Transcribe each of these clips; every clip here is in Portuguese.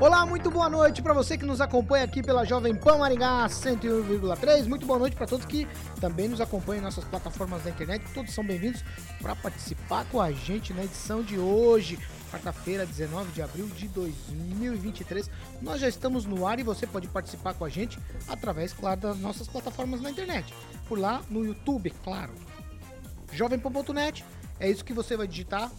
Olá, muito boa noite para você que nos acompanha aqui pela Jovem Pan Maringá 101,3. Muito boa noite para todos que também nos acompanham em nossas plataformas da internet. Todos são bem-vindos para participar com a gente na edição de hoje, quarta-feira, 19 de abril de 2023. Nós já estamos no ar e você pode participar com a gente através, claro, das nossas plataformas na internet. Por lá no YouTube, claro. Jovempan.net, é isso que você vai digitar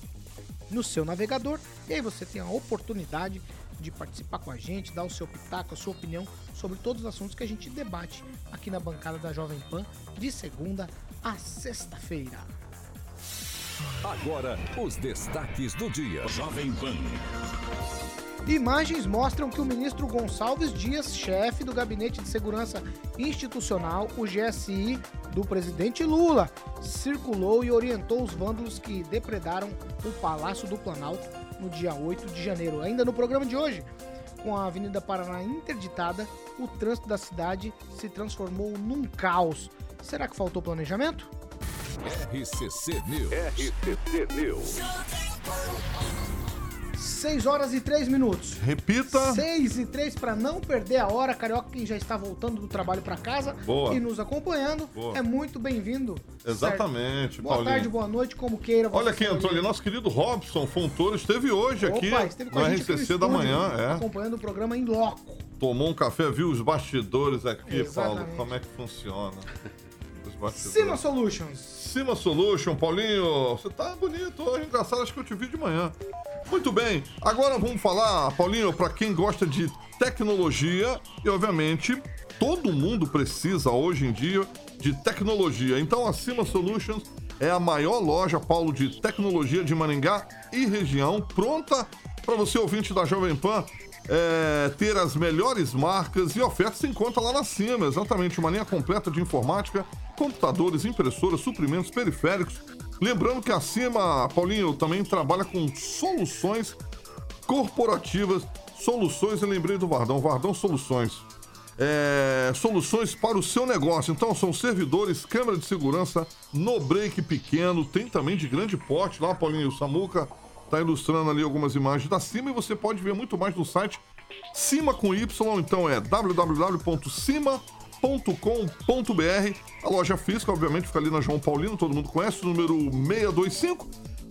no seu navegador e aí você tem a oportunidade de de participar com a gente, dar o seu pitaco, a sua opinião sobre todos os assuntos que a gente debate aqui na bancada da Jovem Pan de segunda a sexta-feira. Agora, os destaques do dia. Jovem Pan. Imagens mostram que o ministro Gonçalves Dias, chefe do Gabinete de Segurança Institucional, o GSI, do presidente Lula, circulou e orientou os vândalos que depredaram o Palácio do Planalto no dia 8 de janeiro. Ainda no programa de hoje, com a Avenida Paraná interditada, o trânsito da cidade se transformou num caos. Será que faltou planejamento? RCC News. RCC News. 6 horas e 3 minutos. Repita. 6 e 3 para não perder a hora. Carioca, que já está voltando do trabalho para casa boa. e nos acompanhando, boa. é muito bem-vindo. Exatamente, certo? Boa Paulinho. tarde, boa noite, como queira. Olha quem entrou ali, nosso querido Robson Fontoura esteve hoje Opa, aqui esteve no RCC da manhã. É. Acompanhando o programa em loco. Tomou um café, viu os bastidores aqui, Exatamente. Paulo, como é que funciona. Cima Solutions. Cima Solution, Paulinho, você tá bonito hoje, engraçado, acho que eu te vi de manhã. Muito bem, agora vamos falar, Paulinho, para quem gosta de tecnologia e, obviamente, todo mundo precisa hoje em dia de tecnologia. Então, a Cima Solutions é a maior loja, Paulo, de tecnologia de Maringá e região, pronta para você, ouvinte da Jovem Pan, é, ter as melhores marcas e ofertas se encontra lá na cima. Exatamente, uma linha completa de informática, computadores, impressoras, suprimentos, periféricos. Lembrando que a Cima, Paulinho, também trabalha com soluções corporativas, soluções, eu lembrei do Vardão, Vardão Soluções. É, soluções para o seu negócio. Então, são servidores, câmera de segurança, no break pequeno, tem também de grande porte lá, Paulinho, o Samuca Está ilustrando ali algumas imagens da Cima e você pode ver muito mais no site Cima com Y, então é www.cima.com.br. A loja física, obviamente, fica ali na João Paulino, todo mundo conhece, número 625,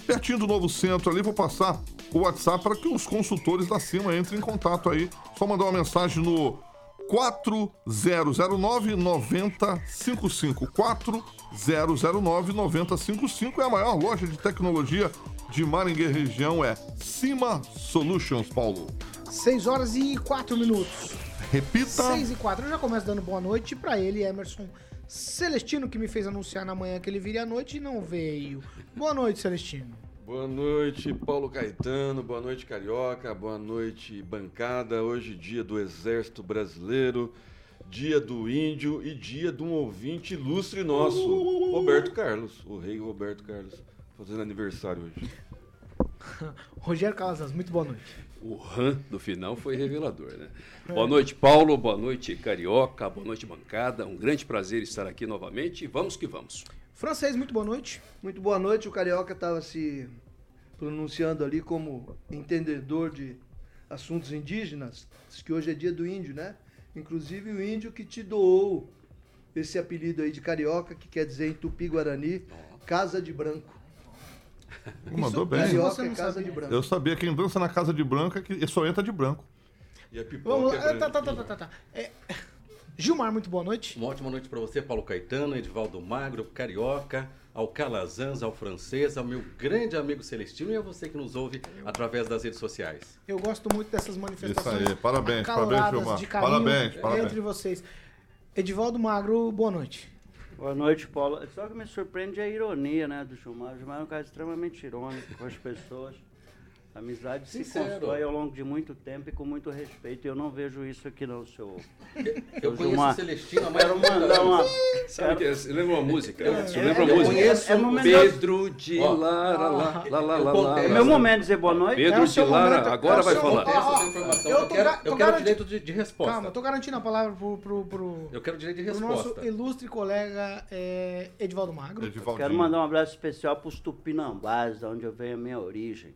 pertinho do novo centro ali. Vou passar o WhatsApp para que os consultores da Cima entrem em contato aí. Só mandar uma mensagem no 4009 9055. 4009 9055 é a maior loja de tecnologia de Maringá região é Cima Solutions, Paulo. 6 horas e 4 minutos. Repita. 6 e 4. Eu já começo dando boa noite para ele, Emerson Celestino, que me fez anunciar na manhã que ele viria à noite e não veio. Boa noite, Celestino. Boa noite, Paulo Caetano. Boa noite, Carioca. Boa noite, bancada. Hoje, dia do Exército Brasileiro, dia do Índio e dia de um ouvinte ilustre nosso, Roberto Carlos, o rei Roberto Carlos fazendo aniversário hoje. Rogério Calazans, muito boa noite. O ran do final foi revelador, né? É. Boa noite, Paulo. Boa noite, Carioca. Boa noite, bancada. Um grande prazer estar aqui novamente. Vamos que vamos. Francês, muito boa noite. Muito boa noite. O Carioca estava se pronunciando ali como entendedor de assuntos indígenas, Diz que hoje é dia do índio, né? Inclusive o índio que te doou esse apelido aí de Carioca, que quer dizer em Tupi-Guarani, Casa de Branco. Mandou bem. Carioca é casa de branco. Eu sabia quem dança na casa de branco é que só entra de branco. E a pipoca é tá, tá, tá, tá, tá, tá. É... Gilmar, muito boa noite. Uma ótima noite para você, Paulo Caetano, Edivaldo Magro, Carioca, ao Calazans, ao Francês, ao meu grande amigo Celestino e a você que nos ouve através das redes sociais. Eu gosto muito dessas manifestações. Isso aí, parabéns, parabéns, Gilmar. de Parabéns, parabéns. Entre vocês. Edivaldo Magro, boa noite. Boa noite, Paulo. Só que me surpreende a ironia né, do Gilmar. O Gilmar é um cara extremamente irônico com as pessoas. A amizade se Sincero. constrói ao longo de muito tempo e com muito respeito. Eu não vejo isso aqui não, seu... Eu conheço Gilmar. mais de Quero 30 mandar uma... Sabe que, você lembra uma música? É- lembra uma é- música? conheço é o momento- Pedro de Ó. Lara, lá, lá, lá, lá, lá. É meu momento de dizer boa noite. Pedro É de Lara, momento, é agora o vai falar. Eu informação. eu Eu, tô quero, eu quero direito de, de resposta. Calma, eu tô garantindo a palavra pro, pro, pro, Eu quero direito de pro nosso resposta. ilustre colega é, Edivaldo Magro. Edivaldinho. Quero mandar um abraço especial para os tupinambás, da onde eu venho a minha origem.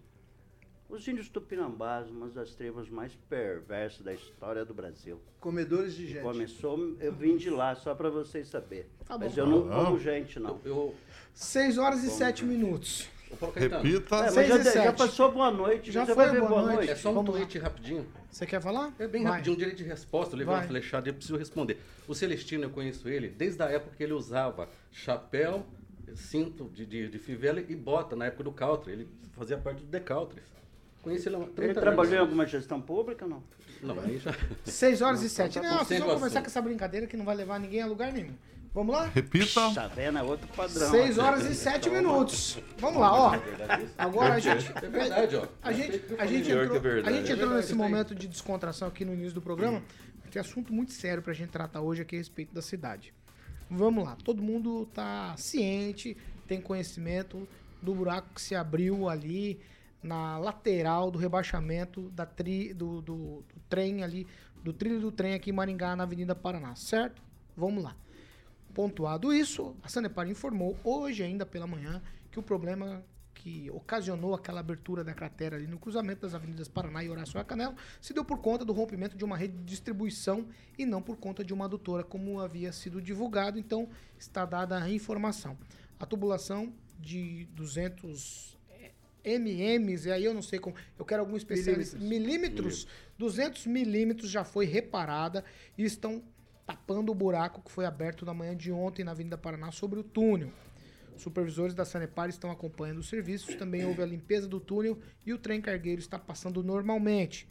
Os índios tupinambás, uma das tribos mais perversas da história do Brasil. Comedores de gente. Começou, eu vim de lá, só para vocês saberem. Tá bom. Mas eu não Ah. como gente, não. Eu, 6 horas e 7 minutos. Repita. É, Seis já, e já sete. passou boa noite, Já foi boa boa, noite. noite. É só um Vamos lá. tweet rapidinho. Você quer falar? É bem Vai. rapidinho, um direito de resposta. Eu levei Vai. uma flechada e eu preciso responder. O Celestino, eu conheço ele desde a época que ele usava chapéu, cinto de, de, de fivela e bota, na época do Caltre. Ele fazia parte do Decaltres. Conheci ele há 30 Ele anos. trabalhou em alguma gestão pública ou não? Não, aí já... 6 horas e Não, 7. tá Não, vocês vão começar com essa brincadeira que não vai levar ninguém a lugar nenhum. Vamos lá? Repita. Vendo? É outro padrão. 6 horas e 7 minutos. Vamos lá, ó. Agora a gente. É verdade, ó. A gente, a gente Pior que entrou, é verdade. a gente É entrou nesse momento de descontração aqui no início do programa. Tem assunto muito sério pra gente tratar hoje aqui a respeito da cidade. Vamos lá, todo mundo tá ciente, tem conhecimento do buraco que se abriu ali na lateral do rebaixamento da tri, do, do, do trem ali, do trilho do trem aqui em Maringá, na Avenida Paraná, certo? Vamos lá. Pontuado isso, a Sanepar informou hoje ainda pela manhã que o problema que ocasionou aquela abertura da cratera ali no cruzamento das avenidas Paraná e Horácio Acanelo se deu por conta do rompimento de uma rede de distribuição e não por conta de uma adutora, como havia sido divulgado. Então, está dada a informação. A tubulação de 200 MMs, e aí eu não sei como, eu quero algum especialista, milímetros, 200 milímetros já foi reparada e estão tapando o buraco que foi aberto na manhã de ontem na Avenida Paraná sobre o túnel. Supervisores da Sanepar estão acompanhando os serviços, também houve a limpeza do túnel e o trem cargueiro está passando normalmente.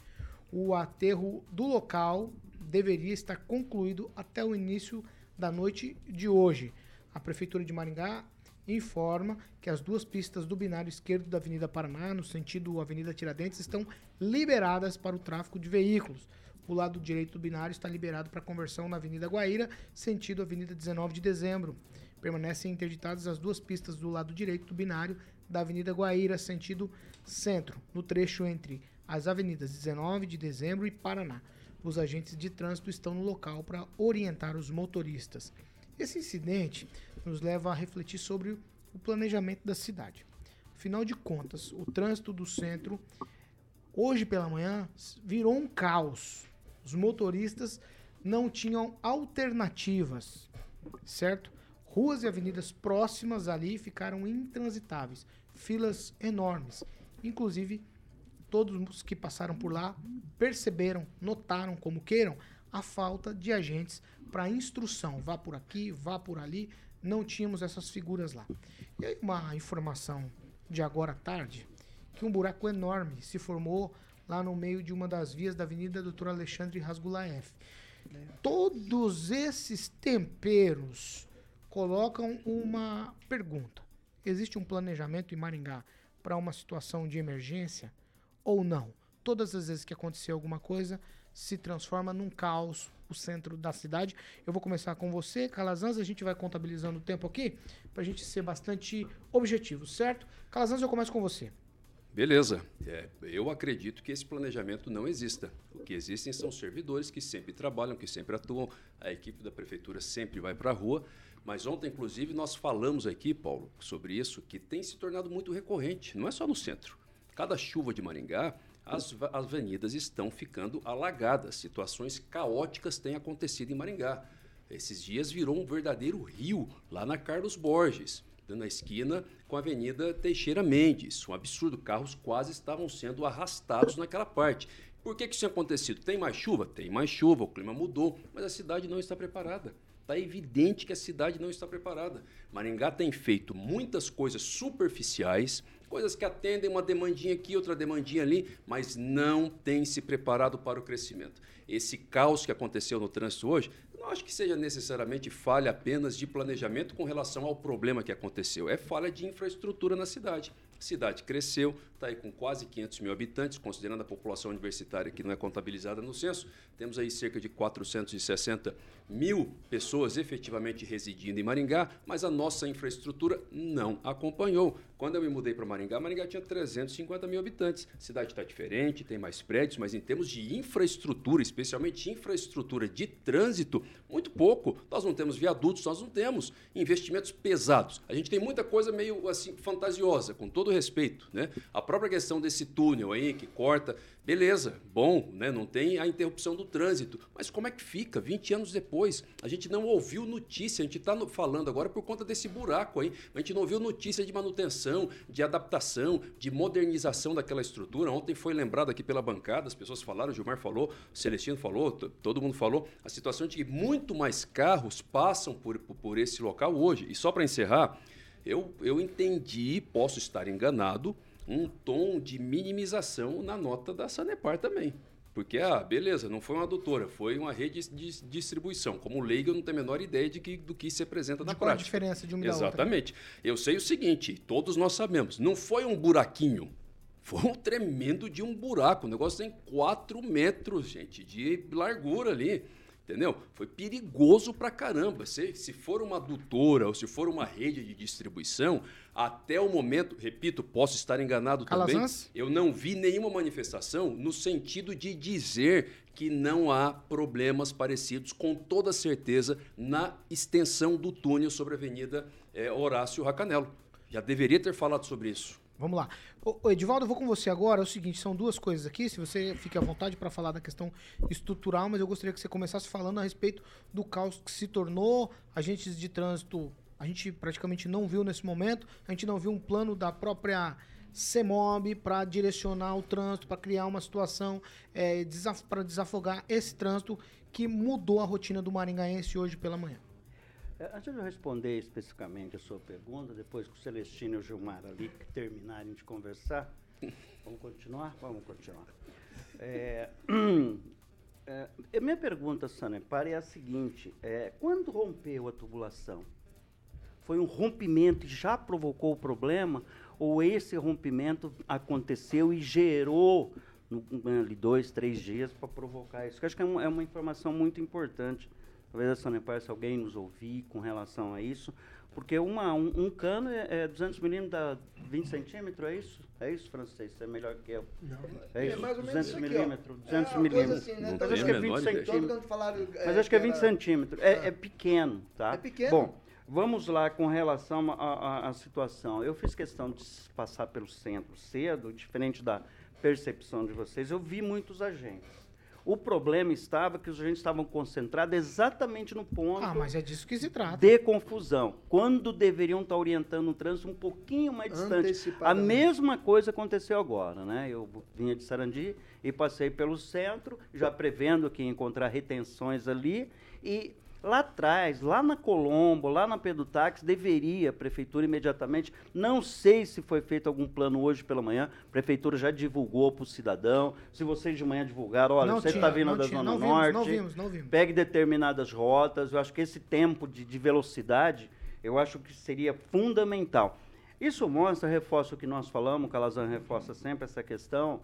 O aterro do local deveria estar concluído até o início da noite de hoje. A Prefeitura de Maringá informa que as duas pistas do binário esquerdo da Avenida Paraná, no sentido Avenida Tiradentes, estão liberadas para o tráfego de veículos. O lado direito do binário está liberado para conversão na Avenida Guaíra, sentido Avenida 19 de Dezembro. Permanecem interditadas as duas pistas do lado direito do binário da Avenida Guaíra, sentido centro, no trecho entre as avenidas 19 de Dezembro e Paraná. Os agentes de trânsito estão no local para orientar os motoristas. Esse incidente nos leva a refletir sobre o planejamento da cidade. Afinal de contas, o trânsito do centro, hoje pela manhã, virou um caos. Os motoristas não tinham alternativas, certo? Ruas e avenidas próximas ali ficaram intransitáveis, filas enormes. Inclusive, todos os que passaram por lá perceberam, notaram como queiram a falta de agentes para instrução. Vá por aqui, vá por ali. Não tínhamos essas figuras lá. E aí, uma informação de agora à tarde, que um buraco enorme se formou lá no meio de uma das vias da Avenida Doutor Alexandre Rasgulaef. Todos esses temperos colocam uma pergunta. Existe um planejamento em Maringá para uma situação de emergência ou não? Todas as vezes que acontecer alguma coisa, se transforma num caos o centro da cidade. Eu vou começar com você, Calazans, a gente vai contabilizando o tempo aqui para a gente ser bastante objetivo, certo? Calazans, eu começo com você. Beleza. É, eu acredito que esse planejamento não exista. O que existem são servidores que sempre trabalham, que sempre atuam. A equipe da prefeitura sempre vai para a rua. Mas ontem, inclusive, nós falamos aqui, Paulo, sobre isso, que tem se tornado muito recorrente. Não é só no centro. Cada chuva de Maringá, as avenidas estão ficando alagadas. Situações caóticas têm acontecido em Maringá. Esses dias virou um verdadeiro rio lá na Carlos Borges, na esquina com a Avenida Teixeira Mendes. Um absurdo, carros quase estavam sendo arrastados naquela parte. Por que, que isso tem acontecido? Tem mais chuva? Tem mais chuva, o clima mudou, mas a cidade não está preparada. Está evidente que a cidade não está preparada. Maringá tem feito muitas coisas superficiais, coisas que atendem uma demandinha aqui, outra demandinha ali, mas não tem se preparado para o crescimento. Esse caos que aconteceu no trânsito hoje, não acho que seja necessariamente falha apenas de planejamento com relação ao problema que aconteceu. É falha de infraestrutura na cidade. A cidade cresceu, está aí com quase 500 mil habitantes, considerando a população universitária que não é contabilizada no censo. Temos aí cerca de 460 mil pessoas efetivamente residindo em Maringá, mas a nossa infraestrutura não acompanhou. Quando eu me mudei para Maringá, Maringá tinha 350 mil habitantes. A cidade está diferente, tem mais prédios, mas em termos de infraestrutura, especialmente infraestrutura de trânsito, muito pouco. Nós não temos viadutos, nós não temos investimentos pesados. A gente tem muita coisa meio assim fantasiosa, com todo respeito, né? A própria questão desse túnel aí que corta Beleza, bom, né? não tem a interrupção do trânsito. Mas como é que fica 20 anos depois? A gente não ouviu notícia, a gente está falando agora por conta desse buraco aí. A gente não ouviu notícia de manutenção, de adaptação, de modernização daquela estrutura. Ontem foi lembrado aqui pela bancada, as pessoas falaram, o Gilmar falou, o Celestino falou, todo mundo falou, a situação de que muito mais carros passam por, por, esse local hoje. E só para encerrar, eu, eu entendi, posso estar enganado, um tom de minimização na nota da Sanepar também. Porque, ah, beleza, não foi uma adutora, foi uma rede de distribuição. Como leigo, eu não tenho a menor ideia de que, do que se apresenta na de prática. Qual a diferença de uma Exatamente. Eu sei o seguinte, todos nós sabemos, não foi um buraquinho, foi um tremendo de um buraco. O negócio tem 4 metros, gente, de largura ali. Entendeu? Foi perigoso pra caramba. Se, se for uma adutora ou se for uma rede de distribuição, até o momento, repito, posso estar enganado Calazans? também, eu não vi nenhuma manifestação no sentido de dizer que não há problemas parecidos, com toda certeza, na extensão do túnel sobre a Avenida é, Horácio Racanelo. Já deveria ter falado sobre isso. Vamos lá. Ô, Edivaldo, eu vou com você agora. É o seguinte, são duas coisas aqui. Se você fique à vontade para falar da questão estrutural, mas eu gostaria que você começasse falando a respeito do caos que se tornou agentes de trânsito. A gente praticamente não viu nesse momento. A gente não viu um plano da própria CEMOB para direcionar o trânsito, para criar uma situação é, desaf para desafogar esse trânsito que mudou a rotina do maringaense hoje pela manhã. É, antes de eu responder especificamente a sua pergunta, depois que o Celestino e o Gilmar ali terminarem de conversar, vamos continuar? Vamos continuar. É, é, minha pergunta, Sanepar, é a seguinte: é, quando rompeu a tubulação, foi um rompimento que já provocou o problema, ou esse rompimento aconteceu e gerou no, ali, dois, três dias para provocar isso? Eu acho que é é uma informação muito importante talvez a Sanepar, se alguém nos ouvir com relação a isso, porque uma, um, um cano é, é 200 milímetros dá 20 centímetros, é isso? É isso, francês? Você é melhor que eu. Não, é isso, é mais ou menos 200 milímetros. 200 é milímetros. Assim, né? Mas acho que é 20 centímetros. Mas acho que é 20 centímetros. É, é pequeno, tá? É pequeno? Bom, vamos lá com relação à situação. Eu fiz questão de passar pelo centro cedo, diferente da percepção de vocês. Eu vi muitos agentes. O problema estava que os agentes estavam concentrados exatamente no ponto. Ah, mas é disso que se trata. De confusão. Quando deveriam estar orientando o trânsito um pouquinho mais distante. A mesma coisa aconteceu agora, né? Eu vinha de Sarandi e passei pelo centro, já prevendo que ia encontrar retenções ali e Lá atrás, lá na Colombo, lá na Pedro Táxi, deveria a prefeitura imediatamente, não sei se foi feito algum plano hoje pela manhã, a prefeitura já divulgou para o cidadão, se vocês de manhã divulgaram, olha, não você está vindo da tinha, Zona não Norte, vimos, não vimos, não vimos. pegue determinadas rotas, eu acho que esse tempo de, de velocidade, eu acho que seria fundamental. Isso mostra, reforça o que nós falamos, o Calazan reforça sempre essa questão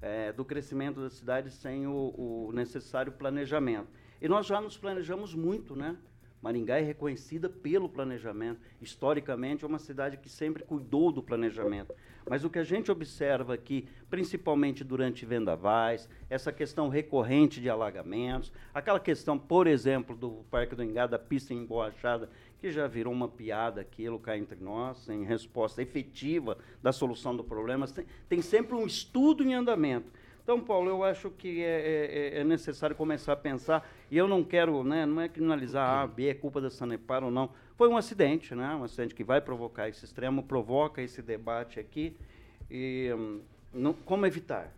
é, do crescimento da cidade sem o, o necessário planejamento. E nós já nos planejamos muito, né? Maringá é reconhecida pelo planejamento. Historicamente, é uma cidade que sempre cuidou do planejamento. Mas o que a gente observa aqui, principalmente durante vendavais, essa questão recorrente de alagamentos, aquela questão, por exemplo, do Parque do Engá, da pista emborrachada, que já virou uma piada aquilo cá entre nós, em resposta efetiva da solução do problema, tem, tem sempre um estudo em andamento. Então, Paulo, eu acho que é, é, é, necessário começar a pensar, e eu não quero, né, não é criminalizar A, B, é culpa da Sanepar ou não. Foi um acidente, né, um acidente que vai provocar esse extremo, provoca esse debate aqui. E hum, não, como evitar?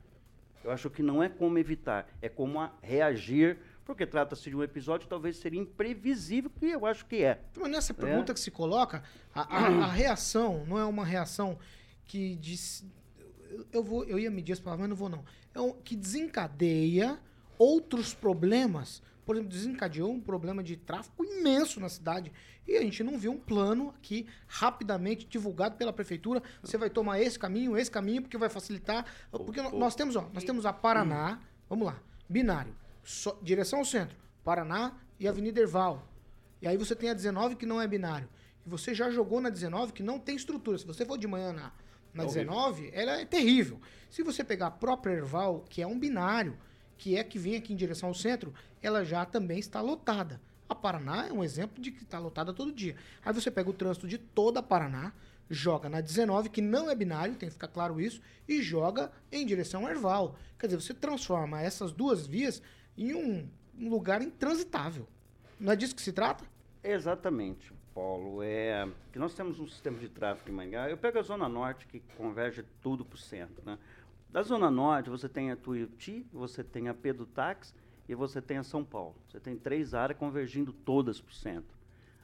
Eu acho que não é como evitar, é como reagir porque trata-se de um episódio que talvez seria imprevisível, que eu acho que é. Mas nessa pergunta que se coloca, a, a- a reação não é uma reação que diz. Eu- Eu, vou, eu ia medir as palavras, mas não vou não. É um, que desencadeia outros problemas. Por exemplo, desencadeou um problema de tráfego imenso na cidade. E a gente não viu um plano aqui rapidamente divulgado pela prefeitura. Você vai tomar esse caminho, esse caminho, porque vai facilitar. Porque no- nós temos, ó, nós temos a Paraná, vamos lá, binário, direção ao centro, Paraná e Avenida Erval. E aí você tem a 19 que não é binário. E você já jogou na 19 que não tem estrutura. Se você for de manhã na, na 19, ela é terrível. Se você pegar a própria Erval, que é um binário, que é que vem aqui em direção ao centro, ela já também está lotada. A Paraná é um exemplo de que está lotada todo dia. Aí você pega o trânsito de toda a Paraná, joga na 19, que não é binário, tem que ficar claro isso, e joga em direção ao Erval. Quer dizer, você transforma essas duas vias em um, um lugar intransitável. Não é disso que se trata? Exatamente, Paulo. É que nós temos um sistema de tráfego em Maringá. Eu pego a Zona Norte, que converge tudo para o centro. Né? Da Zona Norte, você tem a Tuiuti, você tem a Pedro Táxi e você tem a São Paulo. Você tem três áreas convergindo todas para o centro.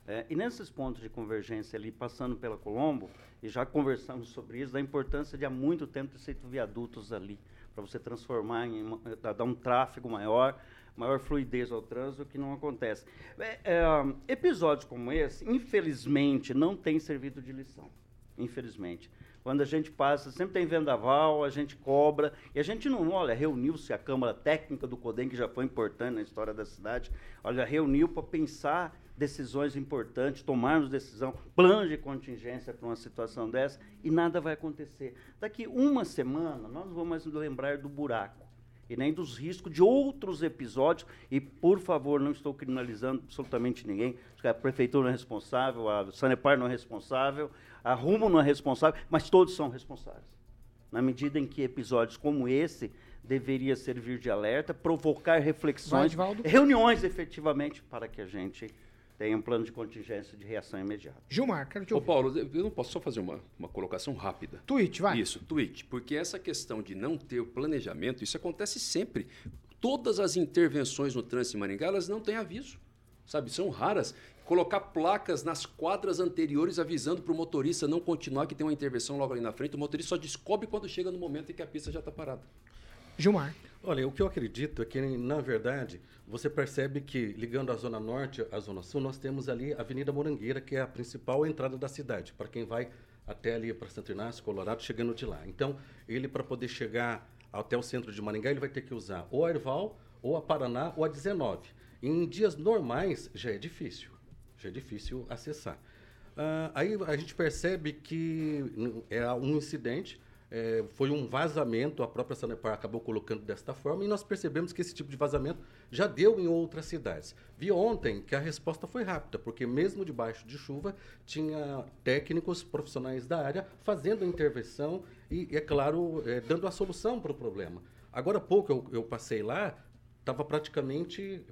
É, e nesses pontos de convergência ali, passando pela Colombo, e já conversamos sobre isso, da importância de há muito tempo ter feito viadutos ali, para você transformar em dar dar um tráfego maior, maior fluidez ao trânsito, que não acontece. É, é, episódios como esse, infelizmente, não têm servido de lição. Infelizmente. Quando a gente passa, sempre tem vendaval, a gente cobra, e a gente não olha, reuniu-se a Câmara Técnica do CODEM, que já foi importante na história da cidade, olha, reuniu para pensar decisões importantes, tomarmos decisão, plano de contingência para uma situação dessa, e nada vai acontecer. Daqui uma semana, nós vamos mais lembrar do buraco e nem dos riscos de outros episódios. E, por favor, não estou criminalizando absolutamente ninguém. A prefeitura não é responsável, a Sanepar não é responsável, a Rumo não é responsável, mas todos são responsáveis. Na medida em que episódios como esse deveria servir de alerta, provocar Vai, reflexões, Edvaldo. reuniões efetivamente, para que a gente tenha um plano de contingência de reação imediata. Gilmar, quero te Ô, ouvir. Paulo, eu não posso só fazer uma, uma colocação rápida. Tweet, vai. Isso, tweet. Porque essa questão de não ter o planejamento, isso acontece sempre. Todas as intervenções no trânsito em Maringá, elas não têm aviso. Sabe, são raras. Colocar placas nas quadras anteriores avisando para o motorista não continuar, que tem uma intervenção logo ali na frente. O motorista só descobre quando chega no momento em que a pista já está parada. Gilmar. Olha, o que eu acredito é que, na verdade, você percebe que, ligando a Zona Norte à Zona Sul, nós temos ali a Avenida Morangueira, que é a principal entrada da cidade, para quem vai até ali para Santo Inácio, Colorado, chegando de lá. Então, ele, para poder chegar até o centro de Maringá, ele vai ter que usar ou a Erval, ou a Paraná, ou a 19. Em dias normais, já é difícil. Já é difícil acessar. Ah, aí a gente percebe que é um incidente, é, foi um vazamento, a própria Sanepar acabou colocando desta forma, e nós percebemos que esse tipo de vazamento já deu em outras cidades. Vi ontem que a resposta foi rápida, porque mesmo debaixo de chuva, tinha técnicos profissionais da área fazendo a intervenção e, é claro, é, dando a solução para o problema. Agora há pouco eu, eu passei lá, estava praticamente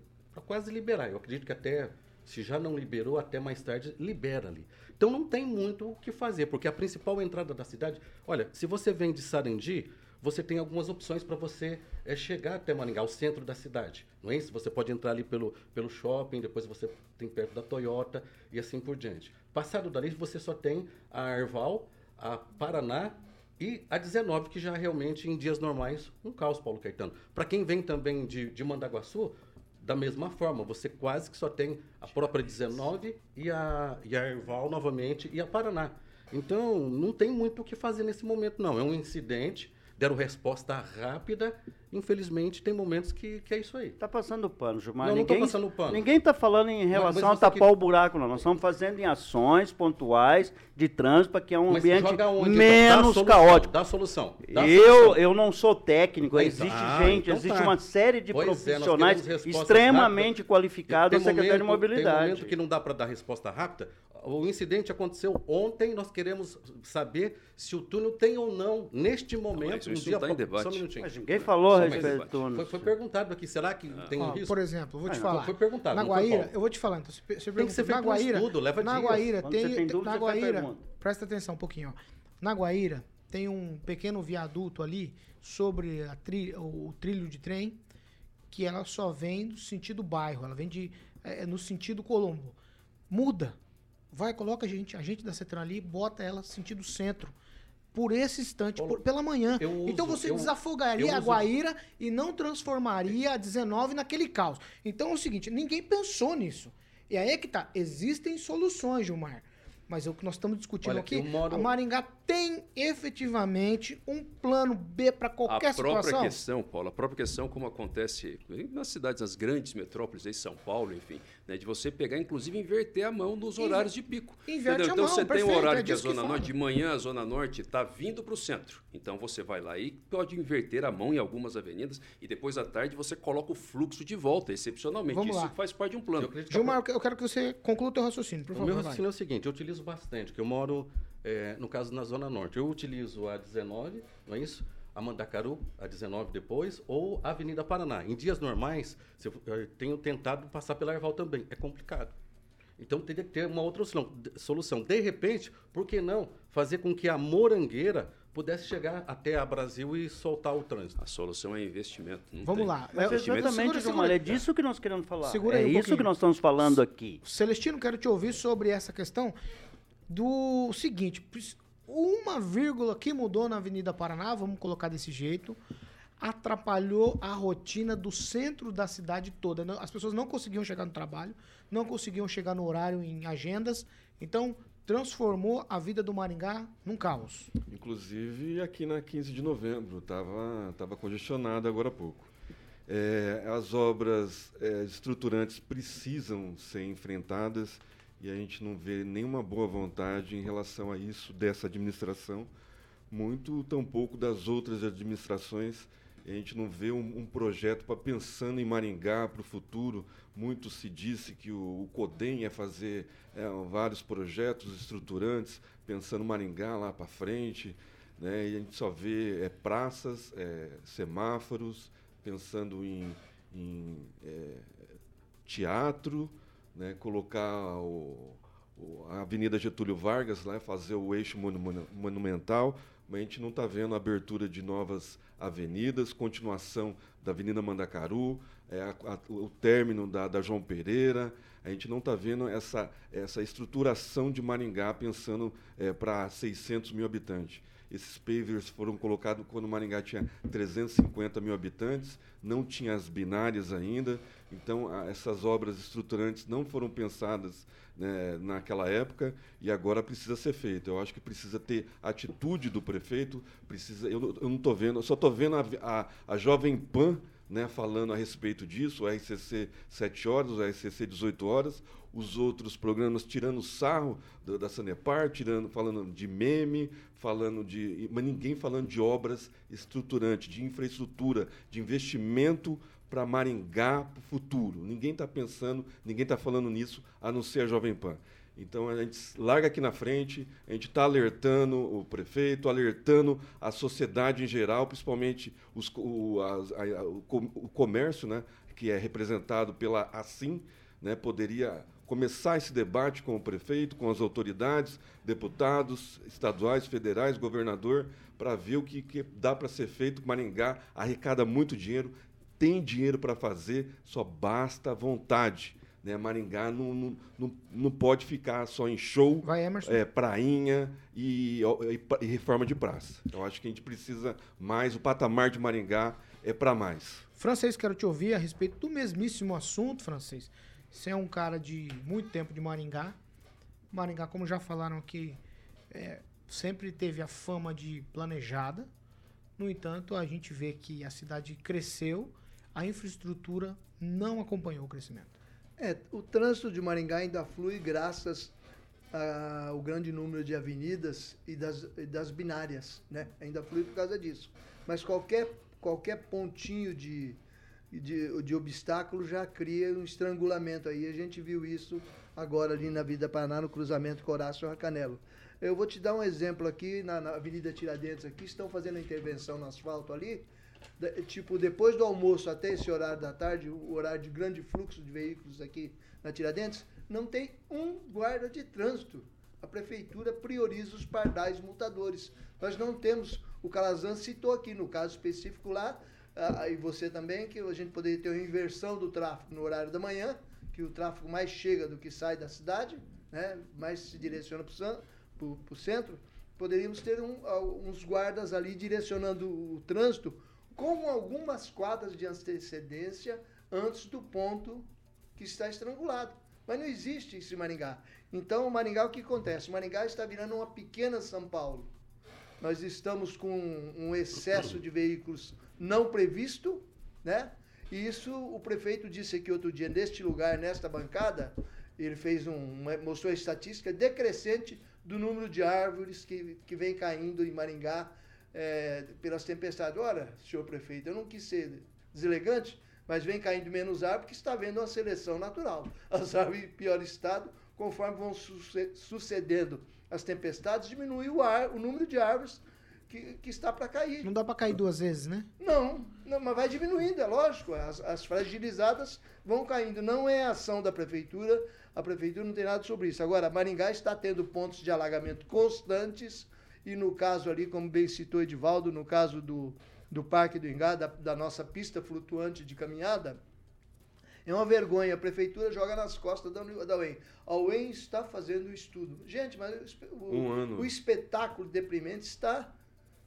quase liberar. Eu acredito que até, se já não liberou, até mais tarde libera ali. Então não tem muito o que fazer, porque a principal entrada da cidade, olha, se você vem de Sarandi, você tem algumas opções para você é, chegar até Maringá, o centro da cidade. Não é isso? Você pode entrar ali pelo, pelo shopping, depois você tem perto da Toyota e assim por diante. Passado dali, você só tem a Arval, a Paraná e a 19, que já realmente em dias normais, um caos, Paulo Caetano. Para quem vem também de, de Mandaguaçu, da mesma forma, você quase que só tem a própria 19 e a, e a Erval novamente e a Paraná. Então, não tem muito o que fazer nesse momento, não. É um incidente, deram resposta rápida. Infelizmente, tem momentos que, que é isso aí. Tá passando pano, Gilmar. Não, não tô ninguém, passando pano. Ninguém tá falando em relação mas a tapar que- o buraco, não. Nós estamos fazendo em ações pontuais de trânsito para que é um Mas ambiente onde, então? Dá menos solução, caótico. Dá solução. dá Eu, solução. eu não sou técnico, Pois existe ah, gente, então existe tá. uma série de Pois é, profissionais respostas extremamente rápidas. qualificados na Secretaria de momento- Tem Mobilidade. momento que não dá para dar resposta rápida. O incidente aconteceu ontem, nós queremos saber se o túnel tem ou não, neste momento, mas no isso dia... não tá em Só um debate. minutinho. Mas ninguém falou a respeito debate. do túnel. Foi, foi perguntado aqui, será que tem um Ó, risco? por exemplo, eu vou te Ah, falar. foi perguntado, Na não Guaíra, eu vou te falar, então, você, você Tem que ser feito um Guaíra, estudo, leva na. Guaíra tem, tem dúvida, na Guaíra, presta atenção um pouquinho, ó. Na Guaíra tem um pequeno viaduto ali sobre tri- o trilho de trem que ela só vem do sentido bairro, ela vem de, é, no sentido Colombo. Muda. Vai, coloca a gente, a gente da Cetran ali, bota ela sentido centro. Por esse instante, por- pela manhã. uso- então você eu- desafogaria eu a Guaíra e não transformaria a 19 naquele caos. Então é o seguinte, ninguém pensou nisso. E aí é que tá. Existem soluções, Gilmar. Mas é o que nós estamos discutindo Olha, aqui. moro- A Maringá tem efetivamente um plano B para qualquer a própria situação. questão, Paulo, a própria questão como acontece nas cidades, nas grandes metrópoles, aí, São Paulo, enfim, né, de você pegar, inclusive, inverter a mão nos horários de pico. inverte entendeu? a Então mão, você tem perfeito, um horário é que a que Zona fala. Norte, de manhã a Zona Norte está vindo para o centro. Então você vai lá e pode inverter a mão em algumas avenidas e depois à tarde você coloca o fluxo de volta, excepcionalmente. Vamos Isso lá. faz parte de um Eu plano. que Gilmar, eu que- eu quero que você conclua o teu raciocínio, por O favor. meu vai. raciocínio é o seguinte, eu utilizo bastante, que eu moro, eh, no caso, na Zona Norte. Eu utilizo a 19, não é isso? A Mandacaru, a 19 depois, ou a Avenida Paraná. Em dias normais, se eu, eu tenho tentado passar pela Arval também. É complicado. Então teria que ter uma outra solução. De- repente, por que não fazer com que a Morangueira pudesse chegar até a Brasil e soltar o trânsito? A solução é investimento. não Vamos tem. lá. É, investimento- exatamente, segura, segura. é disso que nós queremos falar. Segura é um isso pouquinho. que nós estamos falando aqui. Celestino, quero te ouvir sobre essa questão do seguinte: uma vírgula que mudou na Avenida Paraná, vamos colocar desse jeito, atrapalhou a rotina do centro da cidade toda. As pessoas não conseguiam chegar no trabalho, não conseguiam chegar no horário em agendas, então transformou a vida do Maringá num caos. Inclusive aqui na 15 de novembro, estava tava congestionado agora há pouco. É, as obras é, estruturantes precisam ser enfrentadas e a gente não vê nenhuma boa vontade em relação a isso dessa administração, muito tampouco das outras administrações. A gente não vê um, um projeto para pensando em Maringá para o futuro. Muito se disse que o, o CODEM ia fazer é, vários projetos estruturantes, pensando Maringá lá para frente. Né? E a gente só vê é, praças, é, semáforos, pensando em, em é, teatro, né? colocar o, o- a Avenida Getúlio Vargas fazer o eixo monu- monu- monumental, mas a gente não está vendo a abertura de novas avenidas, continuação da Avenida Mandacaru, é, a- a- o término da, da João Pereira. A gente não está vendo essa, essa estruturação de Maringá pensando para 600 mil habitantes. Esses pavers foram colocados quando Maringá tinha 350 mil habitantes, não tinha as binárias ainda, então essas obras estruturantes não foram pensadas né, naquela época e agora precisa ser feito. Eu acho que precisa ter atitude do prefeito, precisa. Eu, eu não estou vendo, eu só estou vendo a, a, a Jovem Pan né, falando a respeito disso, o RCC 7 horas, o RCC 18 horas, os outros programas tirando sarro da, da Sanepar, tirando, falando de meme, falando de. Mas ninguém falando de obras estruturantes, de infraestrutura, de investimento para Maringá para o futuro. Ninguém está pensando, ninguém está falando nisso, a não ser a Jovem Pan. Então a gente larga aqui na frente, a gente está alertando o prefeito, alertando a sociedade em geral, principalmente os o, a- a- o comércio, né, que é representado pela Assim, né, poderia começar esse debate com o prefeito, com as autoridades, deputados estaduais, federais, governador, para ver o que, que dá para ser feito. Maringá arrecada muito dinheiro, tem dinheiro para fazer, só basta vontade. Né? Maringá não, não, não, não pode ficar só em show, Vai, é, prainha e, e e reforma de praça. Eu acho que a gente precisa mais, o patamar de Maringá é para mais. Francês, quero te ouvir a respeito do mesmíssimo assunto, Francês. Você é um cara de muito tempo de Maringá. Maringá, como já falaram aqui, é, sempre teve a fama de planejada. No entanto, a gente vê que a cidade cresceu, a infraestrutura não acompanhou o crescimento. É, o trânsito de Maringá ainda flui graças ao grande número de avenidas e das, e das binárias, né? Ainda flui por causa disso. Mas qualquer, qualquer pontinho de, de, de obstáculo já cria um estrangulamento aí. A gente viu isso agora ali na Vida Paraná, no cruzamento Corácio-Racanelo. Eu vou te dar um exemplo aqui, na, na Avenida Tiradentes aqui, estão fazendo a intervenção no asfalto ali, tipo, depois do almoço até esse horário da tarde, o horário de grande fluxo de veículos aqui na Tiradentes, não tem um guarda de trânsito. A prefeitura prioriza os pardais multadores. Nós não temos, o Calazan citou aqui, no caso específico lá, e você também, que a gente poderia ter uma inversão do tráfego no horário da manhã, que o tráfego mais chega do que sai da cidade, né? mais se direciona para o centro. Poderíamos ter um, uns guardas ali direcionando o trânsito com algumas quadras de antecedência antes do ponto que está estrangulado. Mas não existe isso em Maringá. Então, Maringá, o que acontece? Maringá está virando uma pequena São Paulo. Nós estamos com um excesso de veículos não previsto, né? E isso o prefeito disse aqui outro dia, neste lugar, nesta bancada, ele fez um, mostrou a estatística decrescente do número de árvores que, que vem caindo em Maringá é, pelas tempestades. Ora, senhor prefeito, eu não quis ser deselegante, mas vem caindo menos árvores porque está havendo uma seleção natural. As árvores em pior estado, conforme vão sucedendo as tempestades, diminui o, ar, o número de árvores que, que está para cair. Não dá para cair duas vezes, né? Não, não, mas vai diminuindo, é lógico. As, as fragilizadas vão caindo. Não é ação da prefeitura, a prefeitura não tem nada sobre isso. Agora, Maringá está tendo pontos de alagamento constantes, e no caso ali, como bem citou Edivaldo, no caso do, do Parque do Ingá, da, da nossa pista flutuante de caminhada, é uma vergonha. A prefeitura joga nas costas da, da UEM. A UEM está fazendo o estudo. Gente, mas o, um o espetáculo deprimente está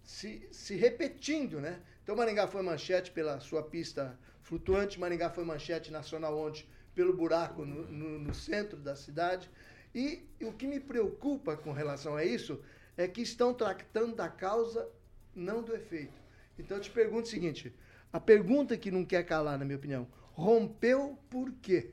se, se repetindo, né? Então Maringá foi manchete pela sua pista flutuante, Maringá foi manchete nacional ontem pelo buraco no, no, no centro da cidade. E, e o que me preocupa com relação a isso é que estão tratando da causa, não do efeito. Então eu te pergunto o seguinte: a pergunta que não quer calar, na minha opinião, rompeu por quê?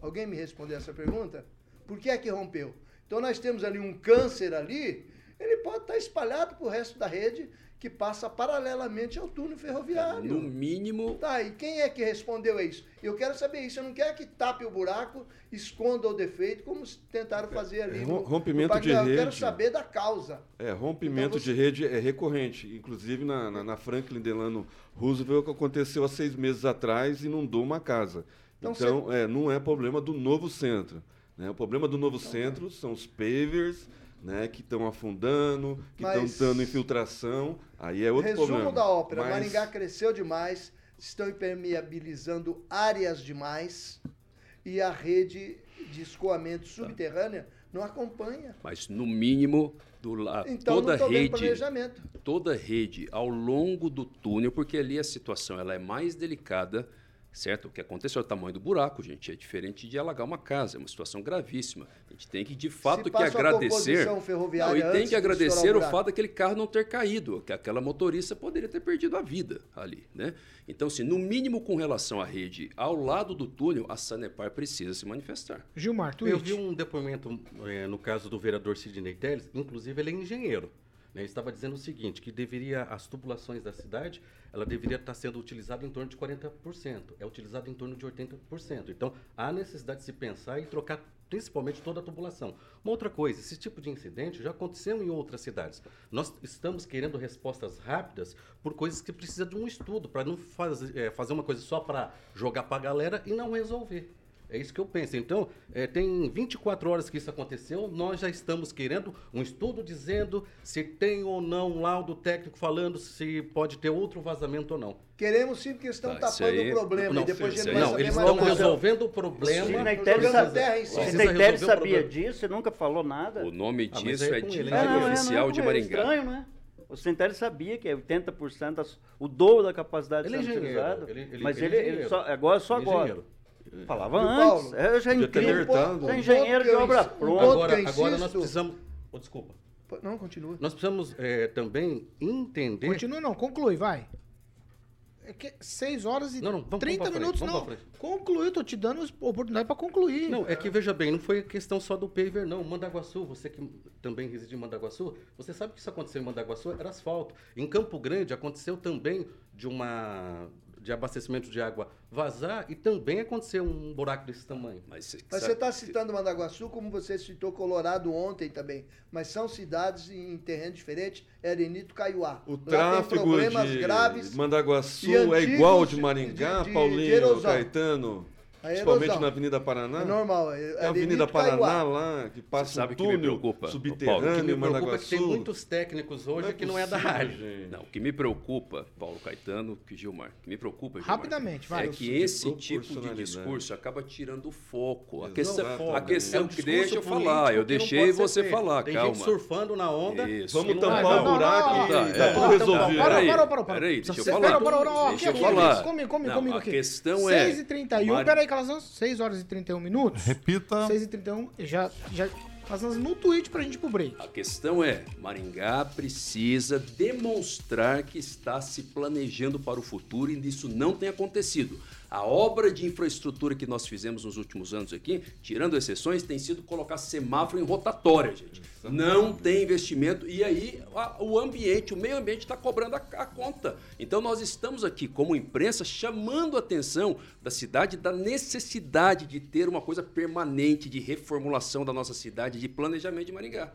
Alguém me respondeu essa pergunta? Por que é que rompeu? Então nós temos ali um câncer ali, ele pode estar espalhado para o resto da rede que passa paralelamente ao túnel ferroviário. No mínimo. Tá, e quem é que respondeu a isso? Eu quero saber isso. Eu não quero que tape o buraco, esconda o defeito, como tentaram fazer ali. É, no, rompimento no de rede. Eu quero saber da causa. É, rompimento então você... de rede é recorrente. Inclusive na, na, na, Franklin Delano Roosevelt, que aconteceu há seis meses atrás, inundou uma casa. Então, então você... é, não é problema do novo centro. Né? O problema do novo então, centro é. são os pavers né, que estão afundando, que estão dando infiltração, aí é outro resumo problema. Resumo da ópera, Mas... Maringá cresceu demais, estão impermeabilizando áreas demais e a rede de escoamento tá. subterrânea não acompanha. Mas no mínimo do então, toda rede, toda rede ao longo do túnel, porque ali a situação ela é mais delicada certo? O que aconteceu é o tamanho do buraco, gente, é diferente de alagar uma casa, é uma situação gravíssima. A gente tem que, de fato, que agradecer. Não, e tem que agradecer o, o fato daquele carro não ter caído, que aquela motorista poderia ter perdido a vida ali, né? Então, assim, no mínimo com relação à rede ao lado do túnel, a Sanepar precisa se manifestar. Gilmar, tu Eu vi um depoimento é, no caso do vereador Sidney Teles, inclusive ele é engenheiro. Né? Estava dizendo o seguinte, que deveria as tubulações da cidade ela deveria estar sendo utilizada em torno de 40%, é utilizada em torno de 80%. Então, há necessidade de se pensar e trocar principalmente toda a tubulação. Uma outra coisa, esse tipo de incidente já aconteceu em outras cidades. Nós estamos querendo respostas rápidas por coisas que precisam de um estudo, para não fazer, é, fazer uma coisa só para jogar para a galera e não resolver. É isso que eu penso. Então, é, tem 24 horas que isso aconteceu, nós já estamos querendo um estudo dizendo se tem ou não um laudo técnico falando se pode ter outro vazamento ou não. Queremos sim, porque estão tá, tapando aí... o problema. Não, e depois não, não eles estão resolvendo o problema. O Sinaitério sabia disso, e nunca falou nada. O nome ah, disso é, é Diário é, Oficial de Maringá. Estranho, né? O Sintério sabia que é 80%, o dobro da capacidade ele sendo utilizado. Ele, ele, mas ele, ele, só, agora só ele agora. Falava antes. Paulo, é, já é incrível. Você é engenheiro de obra pronta. Agora, agora nós precisamos. Oh, desculpa. Não, continua. Nós precisamos é, também entender. Continua, não, conclui, vai. É que 6 horas e não, não, vamos, 30 vamos minutos, frente, não. Concluiu, tô te dando oportunidade para concluir. Não, é que veja bem, não foi questão só do paver, não. Mandaguaçu, você que também reside em Mandaguaçu, você sabe que isso aconteceu em Mandaguaçu, era asfalto. Em Campo Grande aconteceu também de uma de abastecimento de água vazar e também aconteceu um buraco desse tamanho. Mas, mas você está citando Mandaguaçu, como você citou Colorado ontem também, mas são cidades em terreno diferente, Erenito, Caiuá. O Lá tráfego de graves Mandaguaçu é igual de Maringá, de, de, Paulinho, de Caetano? Aí é Principalmente erosão. na Avenida Paraná. É normal. É, É a é Avenida. Paraná lá, que passa Você sabe um que me túnel preocupa, Paulo, O que subterrâneo, me preocupa é que tem muitos técnicos hoje Não é que não é da possível, área. gente. Não, o que me preocupa, Paulo Caetano, que Gilmar, o que me preocupa, Gilmar, Rapidamente, vai. é que esse tipo de discurso acaba tirando o foco. A questão, a questão É que deixa eu falar, eu deixei você feito. falar, Tem calma. gente surfando na onda. Isso. Vamos é. tampar o buraco e tá tudo resolvido. Parou, Peraí, parou, parou, parou. peraí, deixa eu falar. Deixa eu falar. Comigo, comigo, comigo a aqui. questão é- 6h31, Calazans, 6 horas e 31 minutos. Repita. 6h31, já, já, Calazans no tweet pra gente ir pro break. A questão é, Maringá precisa demonstrar que está se planejando para o futuro e isso não tem acontecido. A obra de infraestrutura que nós fizemos nos últimos anos aqui, tirando exceções, tem sido colocar semáforo em rotatória, gente. Não tem investimento e aí a- o ambiente, o meio ambiente está cobrando a, a conta. Então nós estamos aqui como imprensa chamando a atenção da cidade da necessidade de ter uma coisa permanente de reformulação da nossa cidade, de planejamento de Maringá.